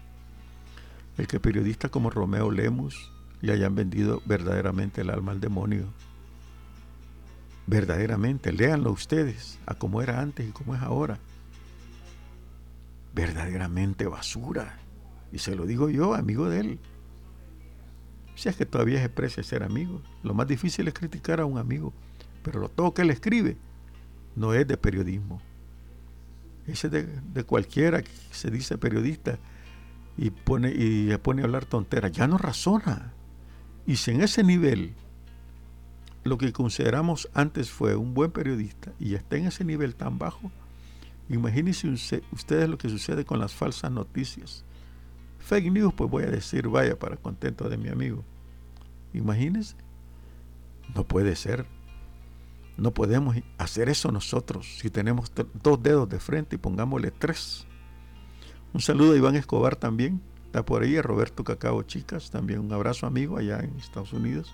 S1: el que periodistas como Romeo Lemus le hayan vendido verdaderamente el alma al demonio verdaderamente, léanlo ustedes, a cómo era antes y cómo es ahora. Verdaderamente basura. Y se lo digo yo, amigo de él. Si es que todavía se precia ser amigo. Lo más difícil es criticar a un amigo. Pero lo todo que él escribe no es de periodismo. Ese de, de cualquiera que se dice periodista y pone, y pone a hablar tonteras. Ya no razona. Y si en ese nivel lo que consideramos antes fue un buen periodista y está en ese nivel tan bajo, imagínense ustedes lo que sucede con las falsas noticias. Fake news, pues voy a decir, vaya, para contento de mi amigo. Imagínense. No puede ser. No podemos hacer eso nosotros si tenemos dos dedos de frente y pongámosle tres. Un saludo a Iván Escobar también. Está por ahí, a Roberto Cacao Chicas, también un abrazo amigo allá en Estados Unidos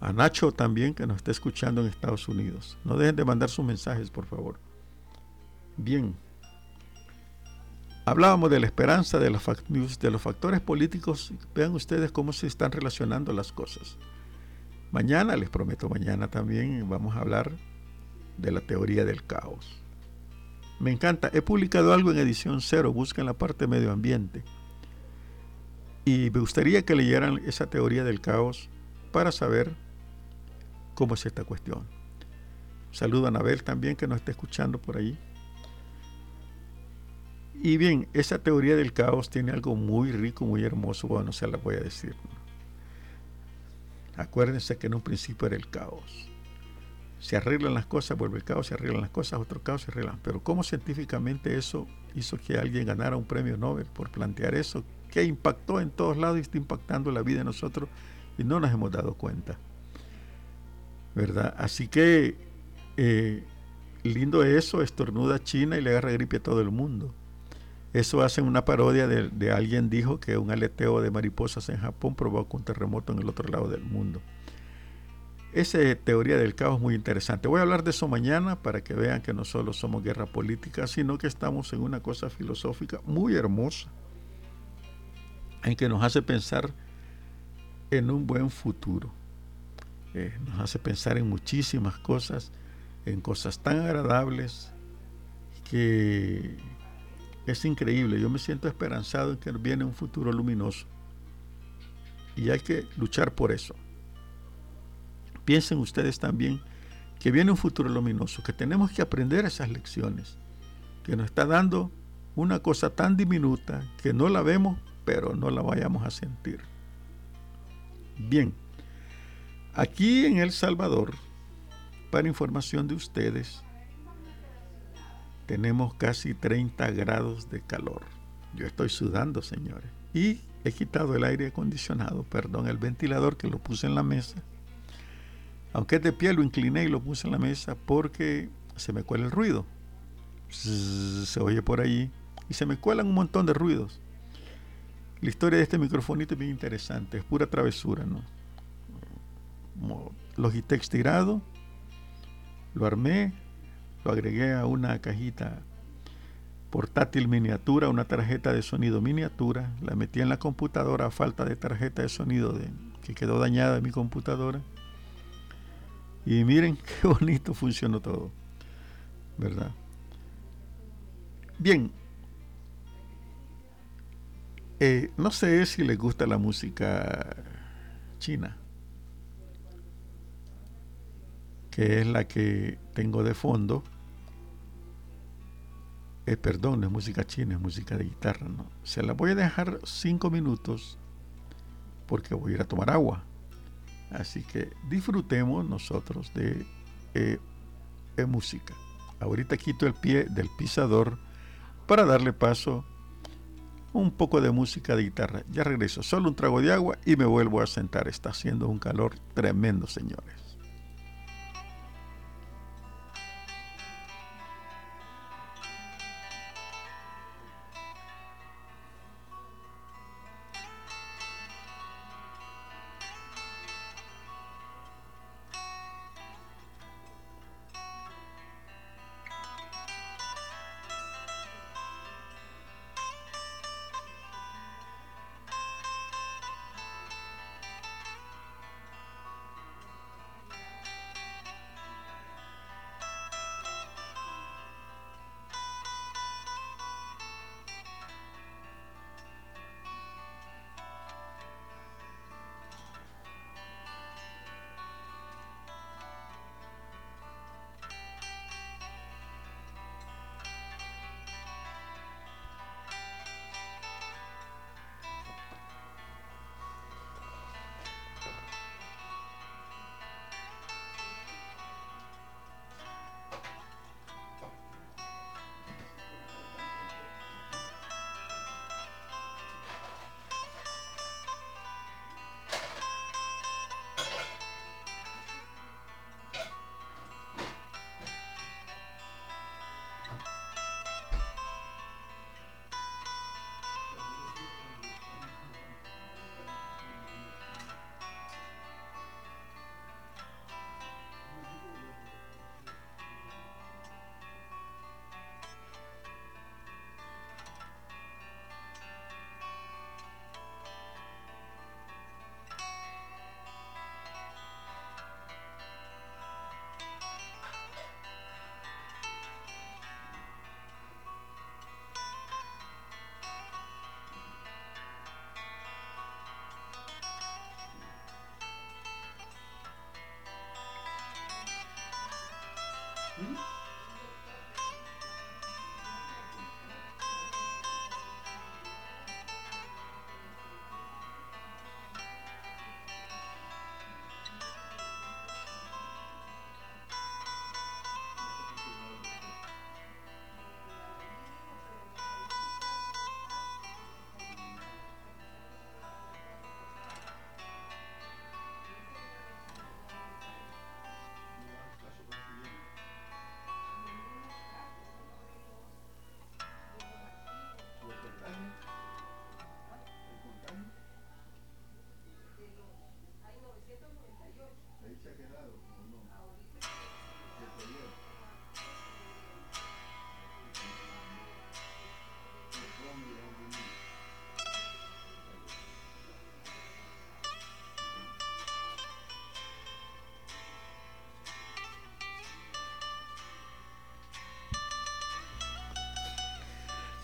S1: a Nacho también que nos está escuchando en Estados Unidos. No dejen de mandar sus mensajes, por favor. Bien. Hablábamos de la esperanza, de, los factores políticos. Vean ustedes cómo se están relacionando las cosas. Mañana, les prometo, mañana también vamos a hablar de la teoría del caos. Me encanta. He publicado algo en edición cero. Busquen la parte medio ambiente. Y me gustaría que leyeran esa teoría del caos para saber cómo es esta cuestión. Saludo a Anabel también que nos está escuchando por ahí. Y bien, esa teoría del caos tiene algo muy rico, muy hermoso, bueno, se la voy a decir. Acuérdense que en un principio era el caos. Se arreglan las cosas, vuelve el caos, se arreglan las cosas, otro caos se arreglan. Pero ¿cómo científicamente eso hizo que alguien ganara un premio Nobel por plantear eso? Que impactó en todos lados y está impactando la vida de nosotros y no nos hemos dado cuenta. ¿Verdad? Así que eh, lindo eso, estornuda China y le agarra gripe a todo el mundo. Eso hace una parodia de, alguien dijo que un aleteo de mariposas en Japón provoca un terremoto en el otro lado del mundo. Esa teoría del caos es muy interesante. Voy a hablar de eso mañana para que vean que no solo somos guerra política, sino que estamos en una cosa filosófica muy hermosa, en que nos hace pensar en un buen futuro nos hace pensar en muchísimas cosas, en cosas tan agradables que es increíble. Yo me siento esperanzado en que viene un futuro luminoso. Y hay que luchar por eso. Piensen ustedes también que viene un futuro luminoso, que tenemos que aprender esas lecciones, que nos está dando una cosa tan diminuta que no la vemos, pero no la vayamos a sentir. Bien. Aquí en El Salvador, para información de ustedes, tenemos casi 30 grados de calor. Yo estoy sudando, señores. Y he quitado el aire acondicionado, perdón, el ventilador que lo puse en la mesa. Aunque es de pie, lo incliné y lo puse en la mesa porque se me cuela el ruido. Se oye por allí y se me cuelan un montón de ruidos. La historia de este microfonito es bien interesante, es pura travesura, ¿no? Logitech tirado, lo armé, lo agregué a una cajita portátil miniatura, una tarjeta de sonido miniatura, la metí en la computadora a falta de tarjeta de sonido que quedó dañada en mi computadora. Y miren *laughs* qué bonito funcionó todo, ¿verdad? Bien, eh, no sé si les gusta la música china, es la que tengo de fondo eh, perdón, es música china, es música de guitarra, ¿no? Se la voy a dejar cinco minutos porque voy a ir a tomar agua. Así que disfrutemos nosotros de eh, música. Ahorita quito el pie del pisador para darle paso un poco de música de guitarra. Ya regreso, solo un trago de agua y me vuelvo a sentar. Está haciendo un calor tremendo, señores.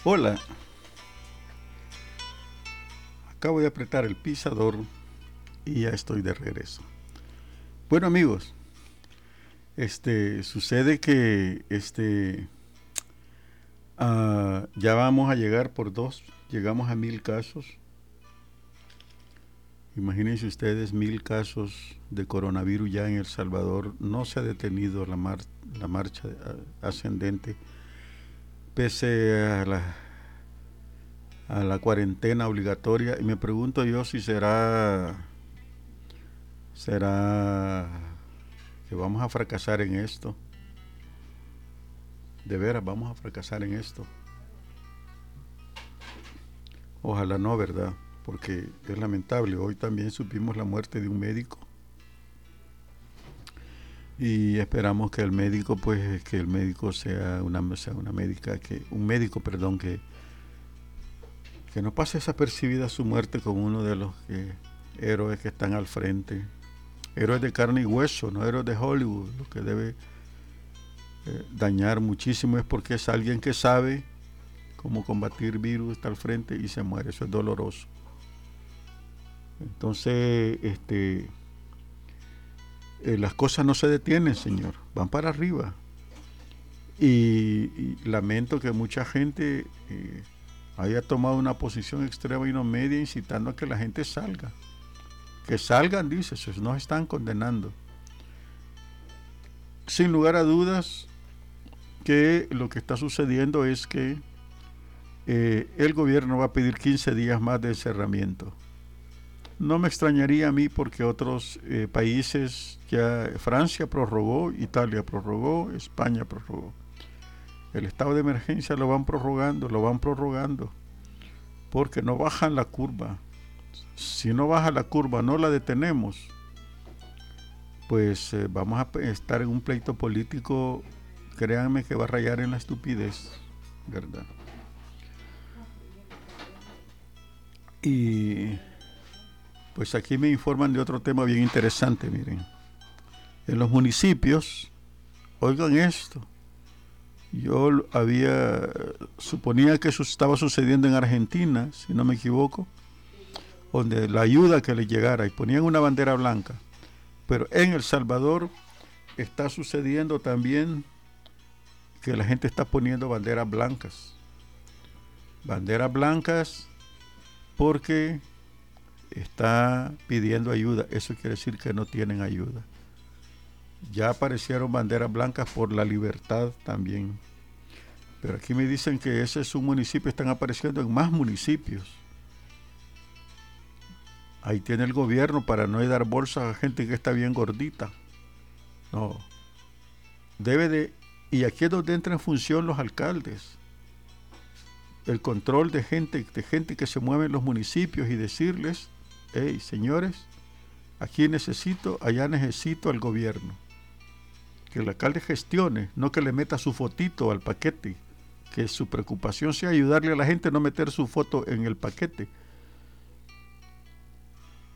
S1: Hola. Acabo de apretar el pisador y ya estoy de regreso. Bueno amigos, este sucede que este ah, ya vamos a llegar por dos, llegamos a mil casos. Imagínense ustedes mil casos de coronavirus ya en El Salvador. No se ha detenido la, marcha ah, ascendente pese a, a la cuarentena obligatoria y me pregunto yo si será será que vamos a fracasar en esto. De veras vamos a fracasar en esto. Ojalá no, ¿verdad? Porque es lamentable. Hoy también supimos la muerte de un médico. Y esperamos que el médico, pues, que el médico sea una, sea una médica, que, un médico, perdón, que, que no pase desapercibida su muerte como uno de los héroes que están al frente. Héroes de carne y hueso, no héroes de Hollywood. Lo que debe eh, dañar muchísimo es porque es alguien que sabe cómo combatir virus, está al frente y se muere. Eso es doloroso. Entonces, este, eh, las cosas no se detienen, Señor, van para arriba. Y, lamento que mucha gente eh, haya tomado una posición extrema y no media incitando a que la gente salga. Que salgan, dice, nos están condenando. Sin lugar a dudas que lo que está sucediendo es que eh, el gobierno va a pedir 15 días más de encerramiento. No me extrañaría a mí porque otros eh, países, ya Francia prorrogó, Italia prorrogó, España prorrogó. El estado de emergencia lo van prorrogando, lo van prorrogando, porque no bajan la curva. Si no baja la curva, no la detenemos, pues eh, vamos a estar en un pleito político, créanme que va a rayar en la estupidez, ¿verdad? Y pues aquí me informan de otro tema bien interesante, miren. En los municipios, oigan esto, yo había, suponía que eso estaba sucediendo en Argentina, si no me equivoco, donde la ayuda que le llegara y ponían una bandera blanca. Pero en El Salvador está sucediendo también que la gente está poniendo banderas blancas. Banderas blancas porque está pidiendo ayuda. Eso quiere decir que no tienen ayuda. Ya aparecieron banderas blancas por la libertad también. Pero aquí me dicen que ese es un municipio, están apareciendo en más municipios. Ahí tiene el gobierno para no dar bolsas a gente que está bien gordita. No. Debe de... Y aquí es donde entran en función los alcaldes. El control de gente, de gente que se mueve en los municipios y decirles hey, señores, aquí necesito, allá necesito al gobierno. Que el alcalde gestione, no que le meta su fotito al paquete. Que su preocupación sea ayudarle a la gente no meter su foto en el paquete.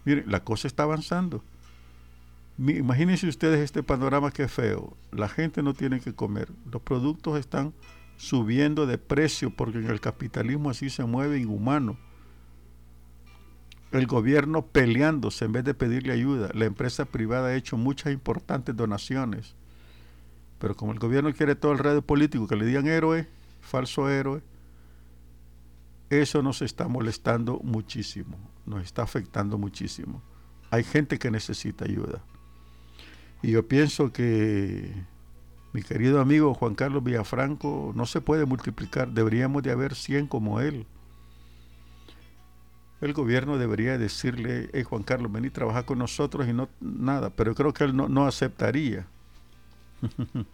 S1: Miren, la cosa está avanzando. Imagínense ustedes este panorama que feo. La gente no tiene que comer. Los productos están subiendo de precio porque en el capitalismo así se mueve inhumano el gobierno peleándose en vez de pedirle ayuda. La empresa privada ha hecho muchas importantes donaciones. Pero como el gobierno quiere todo el radio político que le digan héroe, falso héroe, eso nos está molestando muchísimo, nos está afectando muchísimo. Hay gente que necesita ayuda. Y yo pienso que mi querido amigo Juan Carlos Villafranco no se puede multiplicar, deberíamos de haber 100 como él el gobierno debería decirle, hey Juan Carlos, vení a trabajar con nosotros y no nada, pero creo que él no, no aceptaría. *laughs*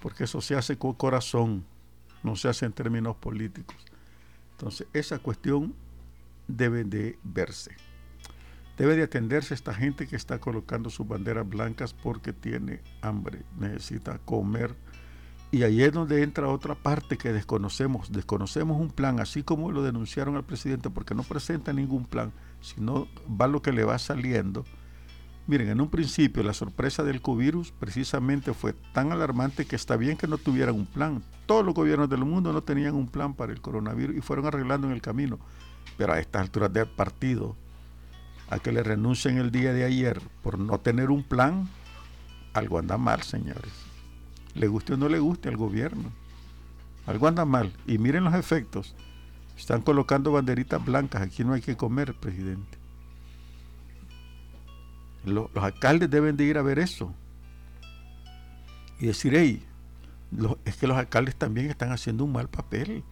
S1: Porque eso se hace con corazón, no se hace en términos políticos. Entonces, esa cuestión debe de verse. Debe de atenderse esta gente que está colocando sus banderas blancas porque tiene hambre, necesita comer y ahí es donde entra otra parte que desconocemos. Desconocemos un plan, así como lo denunciaron al presidente, porque no presenta ningún plan, sino va lo que le va saliendo. Miren, en un principio la sorpresa del covirus precisamente fue tan alarmante que está bien que no tuvieran un plan. Todos los gobiernos del mundo no tenían un plan para el coronavirus y fueron arreglando en el camino. Pero a estas alturas del partido, a que le renuncien el día de ayer por no tener un plan, algo anda mal, señores le guste o no le guste al gobierno. Algo anda mal. Y miren los efectos. Están colocando banderitas blancas. Aquí no hay que comer, presidente. Los, alcaldes deben de ir a ver eso. Y decir, hey, es que los alcaldes también están haciendo un mal papel.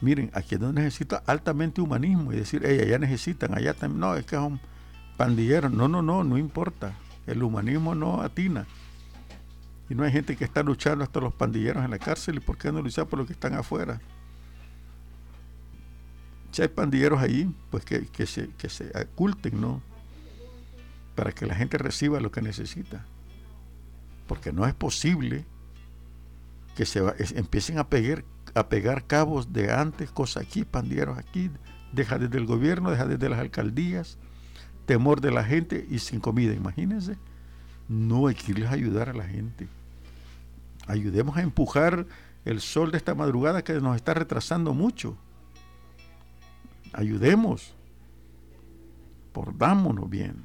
S1: Miren, aquí no necesita altamente humanismo y decir, ella ya necesitan, allá también. No, es que son pandilleros. No, no, no, no importa. El humanismo no atina. Y no hay gente que está luchando hasta los pandilleros en la cárcel. ¿Y por qué no luchar por los que están afuera? Si hay pandilleros ahí, pues que, se, que se oculten, ¿no? Para que la gente reciba lo que necesita. Porque no es posible que se empiecen a pegar, a pegar cabos de antes, cosas aquí, pandilleros aquí, deja desde el gobierno, deja desde las alcaldías, temor de la gente y sin comida, imagínense. No hay que irles a ayudar a la gente. Ayudemos a empujar el sol de esta madrugada que nos está retrasando mucho. Ayudemos. Pordámonos bien.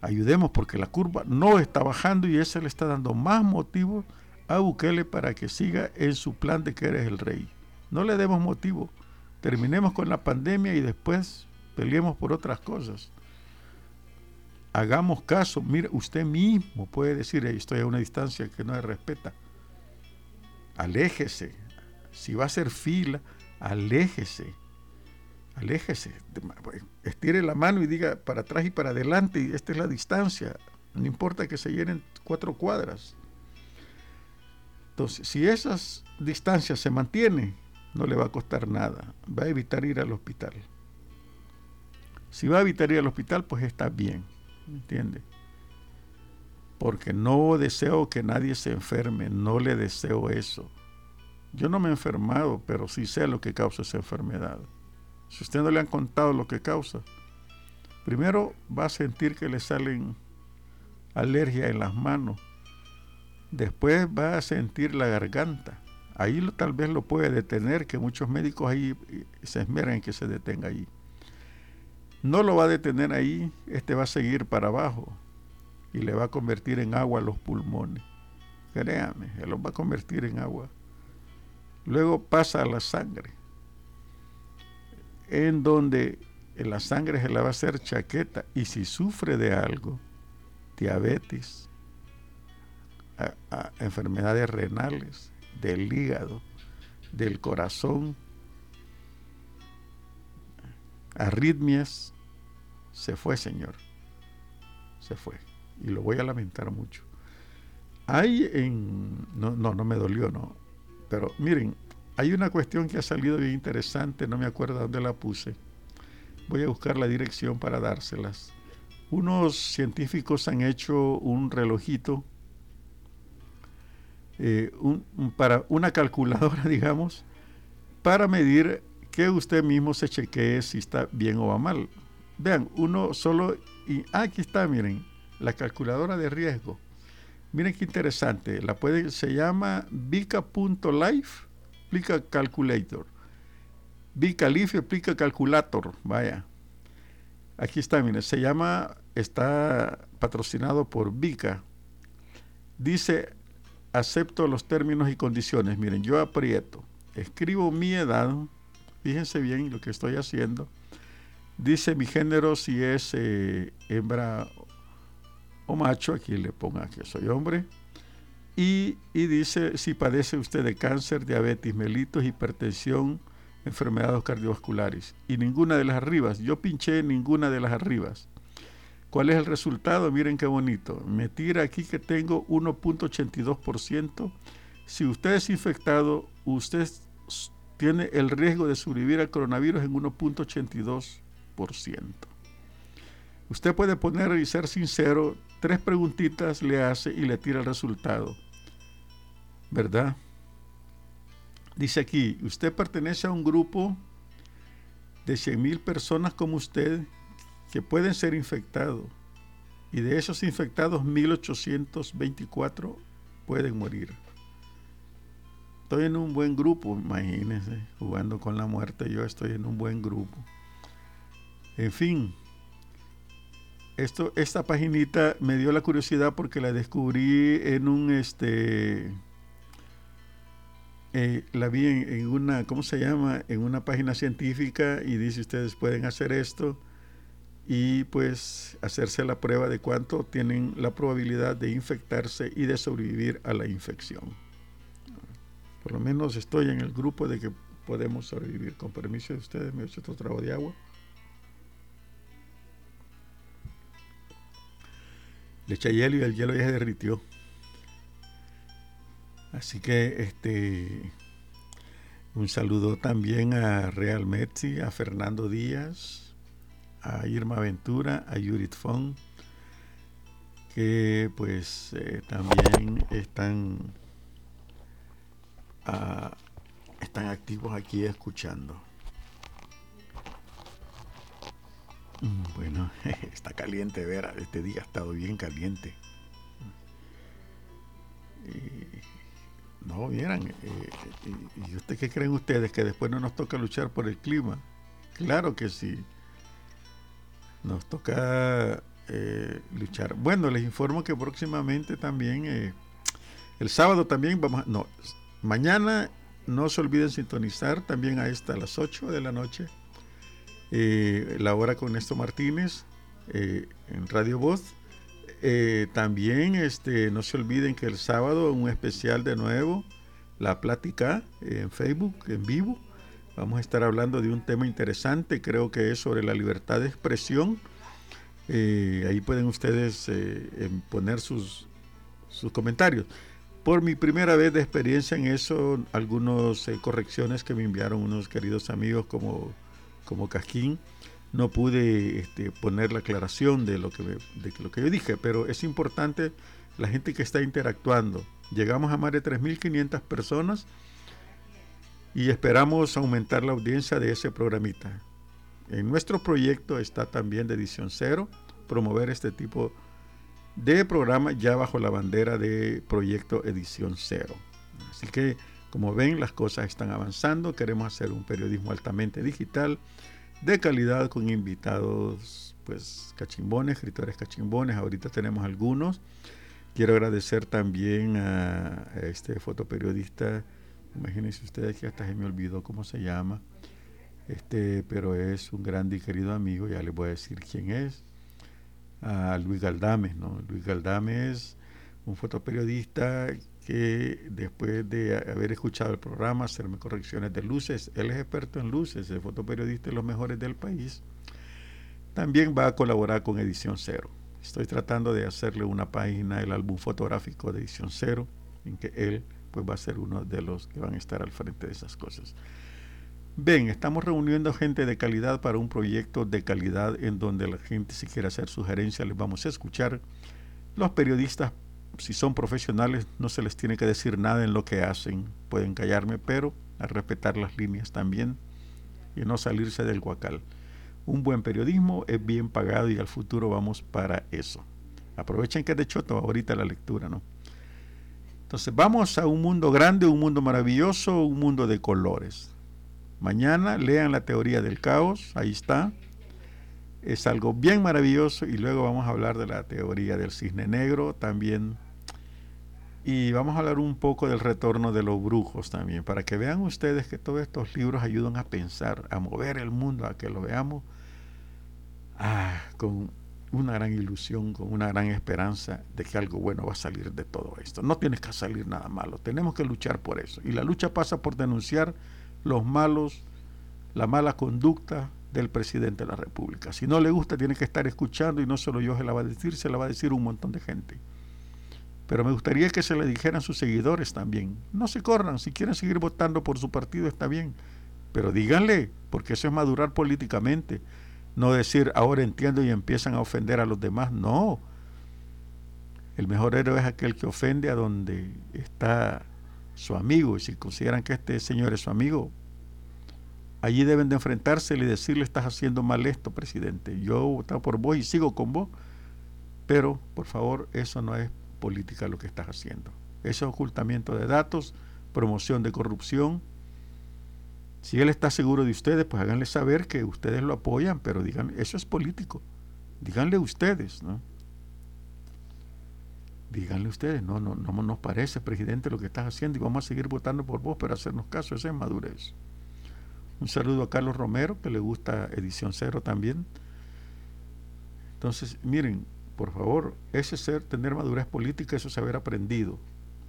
S1: Ayudemos porque la curva no está bajando y eso le está dando más motivo a Bukele para que siga en su plan de que eres el rey. No le demos motivo. Terminemos con la pandemia y después peleemos por otras cosas. Hagamos caso. Mire, usted mismo puede decir, estoy a una distancia que no le respeta. Aléjese. Si va a hacer fila, aléjese. Aléjese. Estire la mano y diga para atrás y para adelante. Y esta es la distancia. No importa que se llenen cuatro cuadras. Entonces, si esas distancias se mantienen, no le va a costar nada. Va a evitar ir al hospital. Si va a evitar ir al hospital, pues está bien. ¿Me entiende? Porque no deseo que nadie se enferme. No le deseo eso. Yo no me he enfermado, pero sí sé lo que causa esa enfermedad. Si usted no le han contado lo que causa, primero va a sentir que le salen alergia en las manos después va a sentir la garganta. Ahí tal vez lo puede detener, que muchos médicos ahí eh, se esmeran en que se detenga ahí. No lo va a detener ahí, este va a seguir para abajo y le va a convertir en agua los pulmones. Créame, él los va a convertir en agua. Luego pasa a la sangre, en donde la sangre se le va a hacer chaqueta y si sufre de algo, diabetes, enfermedades renales, del hígado, del corazón, arritmias, se fue, Señor. Se fue. Y lo voy a lamentar mucho. Hay en... No, no, no me dolió, no. Pero miren, hay una cuestión que ha salido bien interesante, no me acuerdo dónde la puse. Voy a buscar la dirección para dárselas. Unos científicos han hecho un relojito eh, para una calculadora, *laughs* digamos, para medir que usted mismo se chequee si está bien o va mal. Vean, uno solo, y ah, aquí está, miren, la calculadora de riesgo. Miren qué interesante, la puede, se llama Vica.life, explica calculator. Life explica calculator, vaya. Aquí está, miren, se llama, está patrocinado por Vica. Dice acepto los términos y condiciones. Miren, yo aprieto, escribo mi edad, fíjense bien lo que estoy haciendo, dice mi género si es eh, hembra o macho, aquí le ponga que soy hombre, y, y, dice si padece usted de cáncer, diabetes, melitos, hipertensión, enfermedades cardiovasculares, y ninguna de las arribas, yo pinché ninguna de las arribas. ¿Cuál es el resultado? Miren qué bonito. Me tira aquí que tengo 1.82%. Si usted es infectado, usted tiene el riesgo de sobrevivir al coronavirus en 1.82%. Usted puede poner y ser sincero, tres preguntitas le hace y le tira el resultado. ¿Verdad? Dice aquí, usted pertenece a un grupo de 100.000 personas como usted que pueden ser infectados. Y de esos infectados, 1824 pueden morir. Estoy en un buen grupo, imagínense, jugando con la muerte, yo estoy en un buen grupo. En fin, esto, esta paginita me dio la curiosidad porque la descubrí en un, este, eh, la vi en, en, una, ¿cómo se llama? En una página científica y dice ustedes pueden hacer esto y pues hacerse la prueba de cuánto tienen la probabilidad de infectarse y de sobrevivir a la infección. Por lo menos estoy en el grupo de que podemos sobrevivir. Con permiso de ustedes, me hecho otro trago de agua. Le eché hielo y el hielo ya se derritió. Así que este un saludo también a Real Metzi, a Fernando Díaz, a Irma Ventura, a Yurit Fong, que pues eh, también están, ah, están activos aquí escuchando. Mm, bueno, *laughs* está caliente, ver, este día ha estado bien caliente. no, vieran, eh, ¿y usted qué creen ustedes? ¿Que después no nos toca luchar por el clima? Claro que sí. Nos toca eh, luchar. Bueno, les informo que próximamente también, eh, el sábado también vamos a, no, mañana no se olviden sintonizar también a esta a las 8 de la noche, eh, la hora con Néstor Martínez en Radio Voz. también este, no se olviden que el sábado un especial de nuevo, la plática en Facebook, en vivo. Vamos a estar hablando de un tema interesante, creo que es sobre la libertad de expresión eh, ahí pueden ustedes eh, poner sus, sus comentarios. Por mi primera vez de experiencia en eso, algunas eh, correcciones que me enviaron unos queridos amigos como, como Casquín, no pude este, poner la aclaración de lo, que de lo que yo dije, pero es importante la gente que está interactuando. Llegamos a más de 3.500 personas y esperamos aumentar la audiencia de ese programita. En nuestro proyecto está también de edición cero, promover este tipo de programa ya bajo la bandera de proyecto edición cero. Así que, como ven, las cosas están avanzando. Queremos hacer un periodismo altamente digital, de calidad, con invitados, pues, cachimbones, escritores cachimbones. Ahorita tenemos algunos. Quiero agradecer también a, este fotoperiodista, imagínense ustedes que hasta se me olvidó cómo se llama, este, pero es un grande y querido amigo, ya les voy a decir quién es, a Luis Galdame. ¿no? Luis Galdame es un fotoperiodista que después de haber escuchado el programa, hacerme correcciones de luces, él es experto en luces, es fotoperiodista de los mejores del país, también va a colaborar con Edición Cero. Estoy tratando de hacerle una página, el álbum fotográfico de Edición Cero, en que él pues va a ser uno de los que van a estar al frente de esas cosas. Ven, estamos reuniendo gente de calidad para un proyecto de calidad en donde la gente si quiere hacer sugerencias les vamos a escuchar. Los periodistas, si son profesionales, no se les tiene que decir nada en lo que hacen. Pueden callarme, pero a respetar las líneas también y no salirse del guacal. Un buen periodismo es bien pagado y al futuro vamos para eso. Aprovechen que es de choto ahorita la lectura, ¿no? Entonces vamos a un mundo grande, un mundo maravilloso, un mundo de colores. Mañana lean la teoría del caos, ahí está. Es algo bien maravilloso y luego vamos a hablar de la teoría del cisne negro también. Y vamos a hablar un poco del retorno de los brujos también, para que vean ustedes que todos estos libros ayudan a pensar, a mover el mundo, a que lo veamos ah, con una gran ilusión, con una gran esperanza de que algo bueno va a salir de todo esto. No tienes que salir nada malo, tenemos que luchar por eso. Y la lucha pasa por denunciar los malos, la mala conducta del presidente de la República. Si no le gusta, tiene que estar escuchando y no solo yo se la va a decir, se la va a decir un montón de gente. Pero me gustaría que se le dijeran sus seguidores también. No se corran, si quieren seguir votando por su partido está bien, pero díganle, porque eso es madurar políticamente. No decir, ahora entiendo y empiezan a ofender a los demás. No. El mejor héroe es aquel que ofende a donde está su amigo, y si consideran que este señor es su amigo, allí deben de enfrentarse y decirle estás haciendo mal esto, presidente. Yo he votado por vos y sigo con vos, pero por favor, eso no es política lo que estás haciendo. Eso es ocultamiento de datos, promoción de corrupción. Si él está seguro de ustedes, pues háganle saber que ustedes lo apoyan, pero digan, eso es político. Díganle ustedes, ¿no? Díganle ustedes, no, no, no nos parece, presidente, lo que estás haciendo y vamos a seguir votando por vos, pero hacernos caso, esa es madurez. Un saludo a Carlos Romero, que le gusta Edición Cero también. Entonces, miren, por favor, ese ser, tener madurez política, eso es haber aprendido.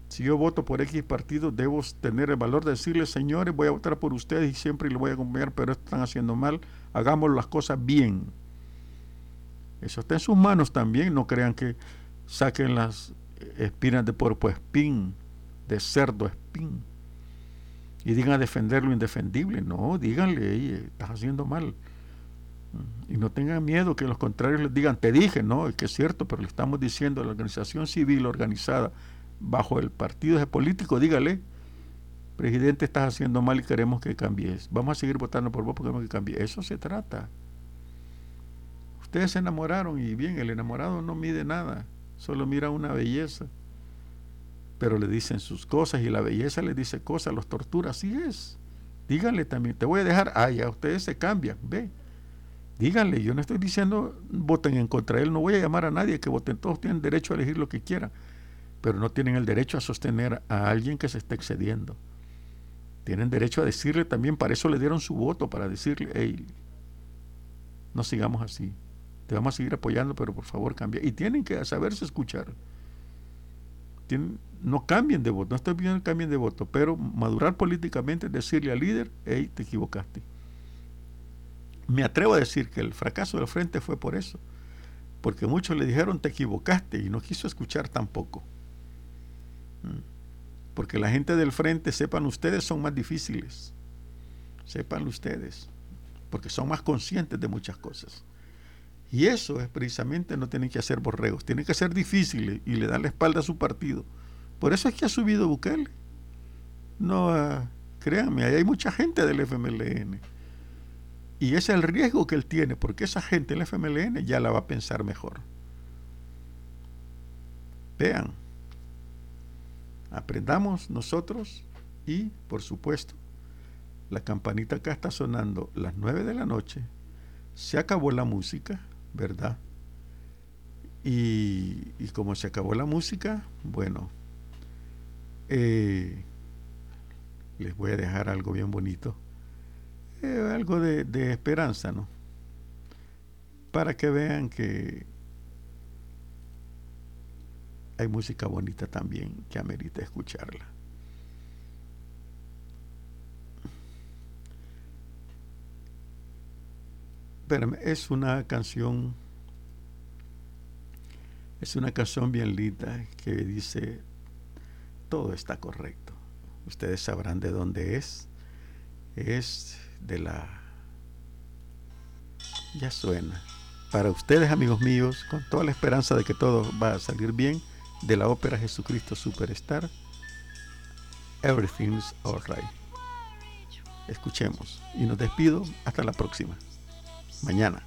S1: Si yo voto por X partido, debo tener el valor de decirle, señores, voy a votar por ustedes y siempre lo voy a acompañar, pero están haciendo mal, hagamos las cosas bien. Eso está en sus manos también, no crean que saquen las espinas de puerco espín, de cerdo espín, y digan defender lo indefendible. No, díganle, estás haciendo mal. Y no tengan miedo que los contrarios les digan, te dije, no, es que es cierto, pero le estamos diciendo a la organización civil organizada bajo el partido de político, dígale, presidente, estás haciendo mal y queremos que cambies. Vamos a seguir votando por vos porque queremos que cambie. Eso se trata. Ustedes se enamoraron y bien, el enamorado no mide nada, solo mira una belleza. Pero le dicen sus cosas y la belleza le dice cosas, los tortura, así es. Díganle también, te voy a dejar, ah, ya ustedes se cambian, ve. Díganle, yo no estoy diciendo voten en contra de él, no voy a llamar a nadie que voten, todos tienen derecho a elegir lo que quieran pero no tienen el derecho a sostener a alguien que se está excediendo. Tienen derecho a decirle también, para eso le dieron su voto, para decirle, hey, no sigamos así, te vamos a seguir apoyando, pero por favor cambia. Y tienen que saberse escuchar. no cambien de voto, no estoy pidiendo que cambien de voto, pero madurar políticamente decirle al líder, hey, te equivocaste. Me atrevo a decir que el fracaso del frente fue por eso, porque muchos le dijeron, te equivocaste, y no quiso escuchar tampoco. Porque la gente del frente, sepan ustedes, son más difíciles. Sepan ustedes. Porque son más conscientes de muchas cosas. Y eso es precisamente, no tienen que hacer borregos, tienen que ser difíciles y le dan la espalda a su partido. Por eso es que ha subido Bukele. No, ah, créanme, ahí hay mucha gente del FMLN. Y ese es el riesgo que él tiene, porque esa gente del FMLN ya la va a pensar mejor. Vean, aprendamos nosotros y, por supuesto, la campanita acá está sonando las 9 de la noche, se acabó la música, ¿verdad? Y, como se acabó la música, bueno, eh, les voy a dejar algo bien bonito, eh, algo de, de esperanza, ¿no? Para que vean que hay música bonita también que amerita escucharla. Es una canción, es una canción bien linda que dice, todo está correcto. Ustedes sabrán de dónde es. Es de la... Ya suena. Para ustedes, amigos míos, con toda la esperanza de que todo va a salir bien de la ópera Jesucristo Superstar, Everything's Alright. Escuchemos y nos despido hasta la próxima. Mañana.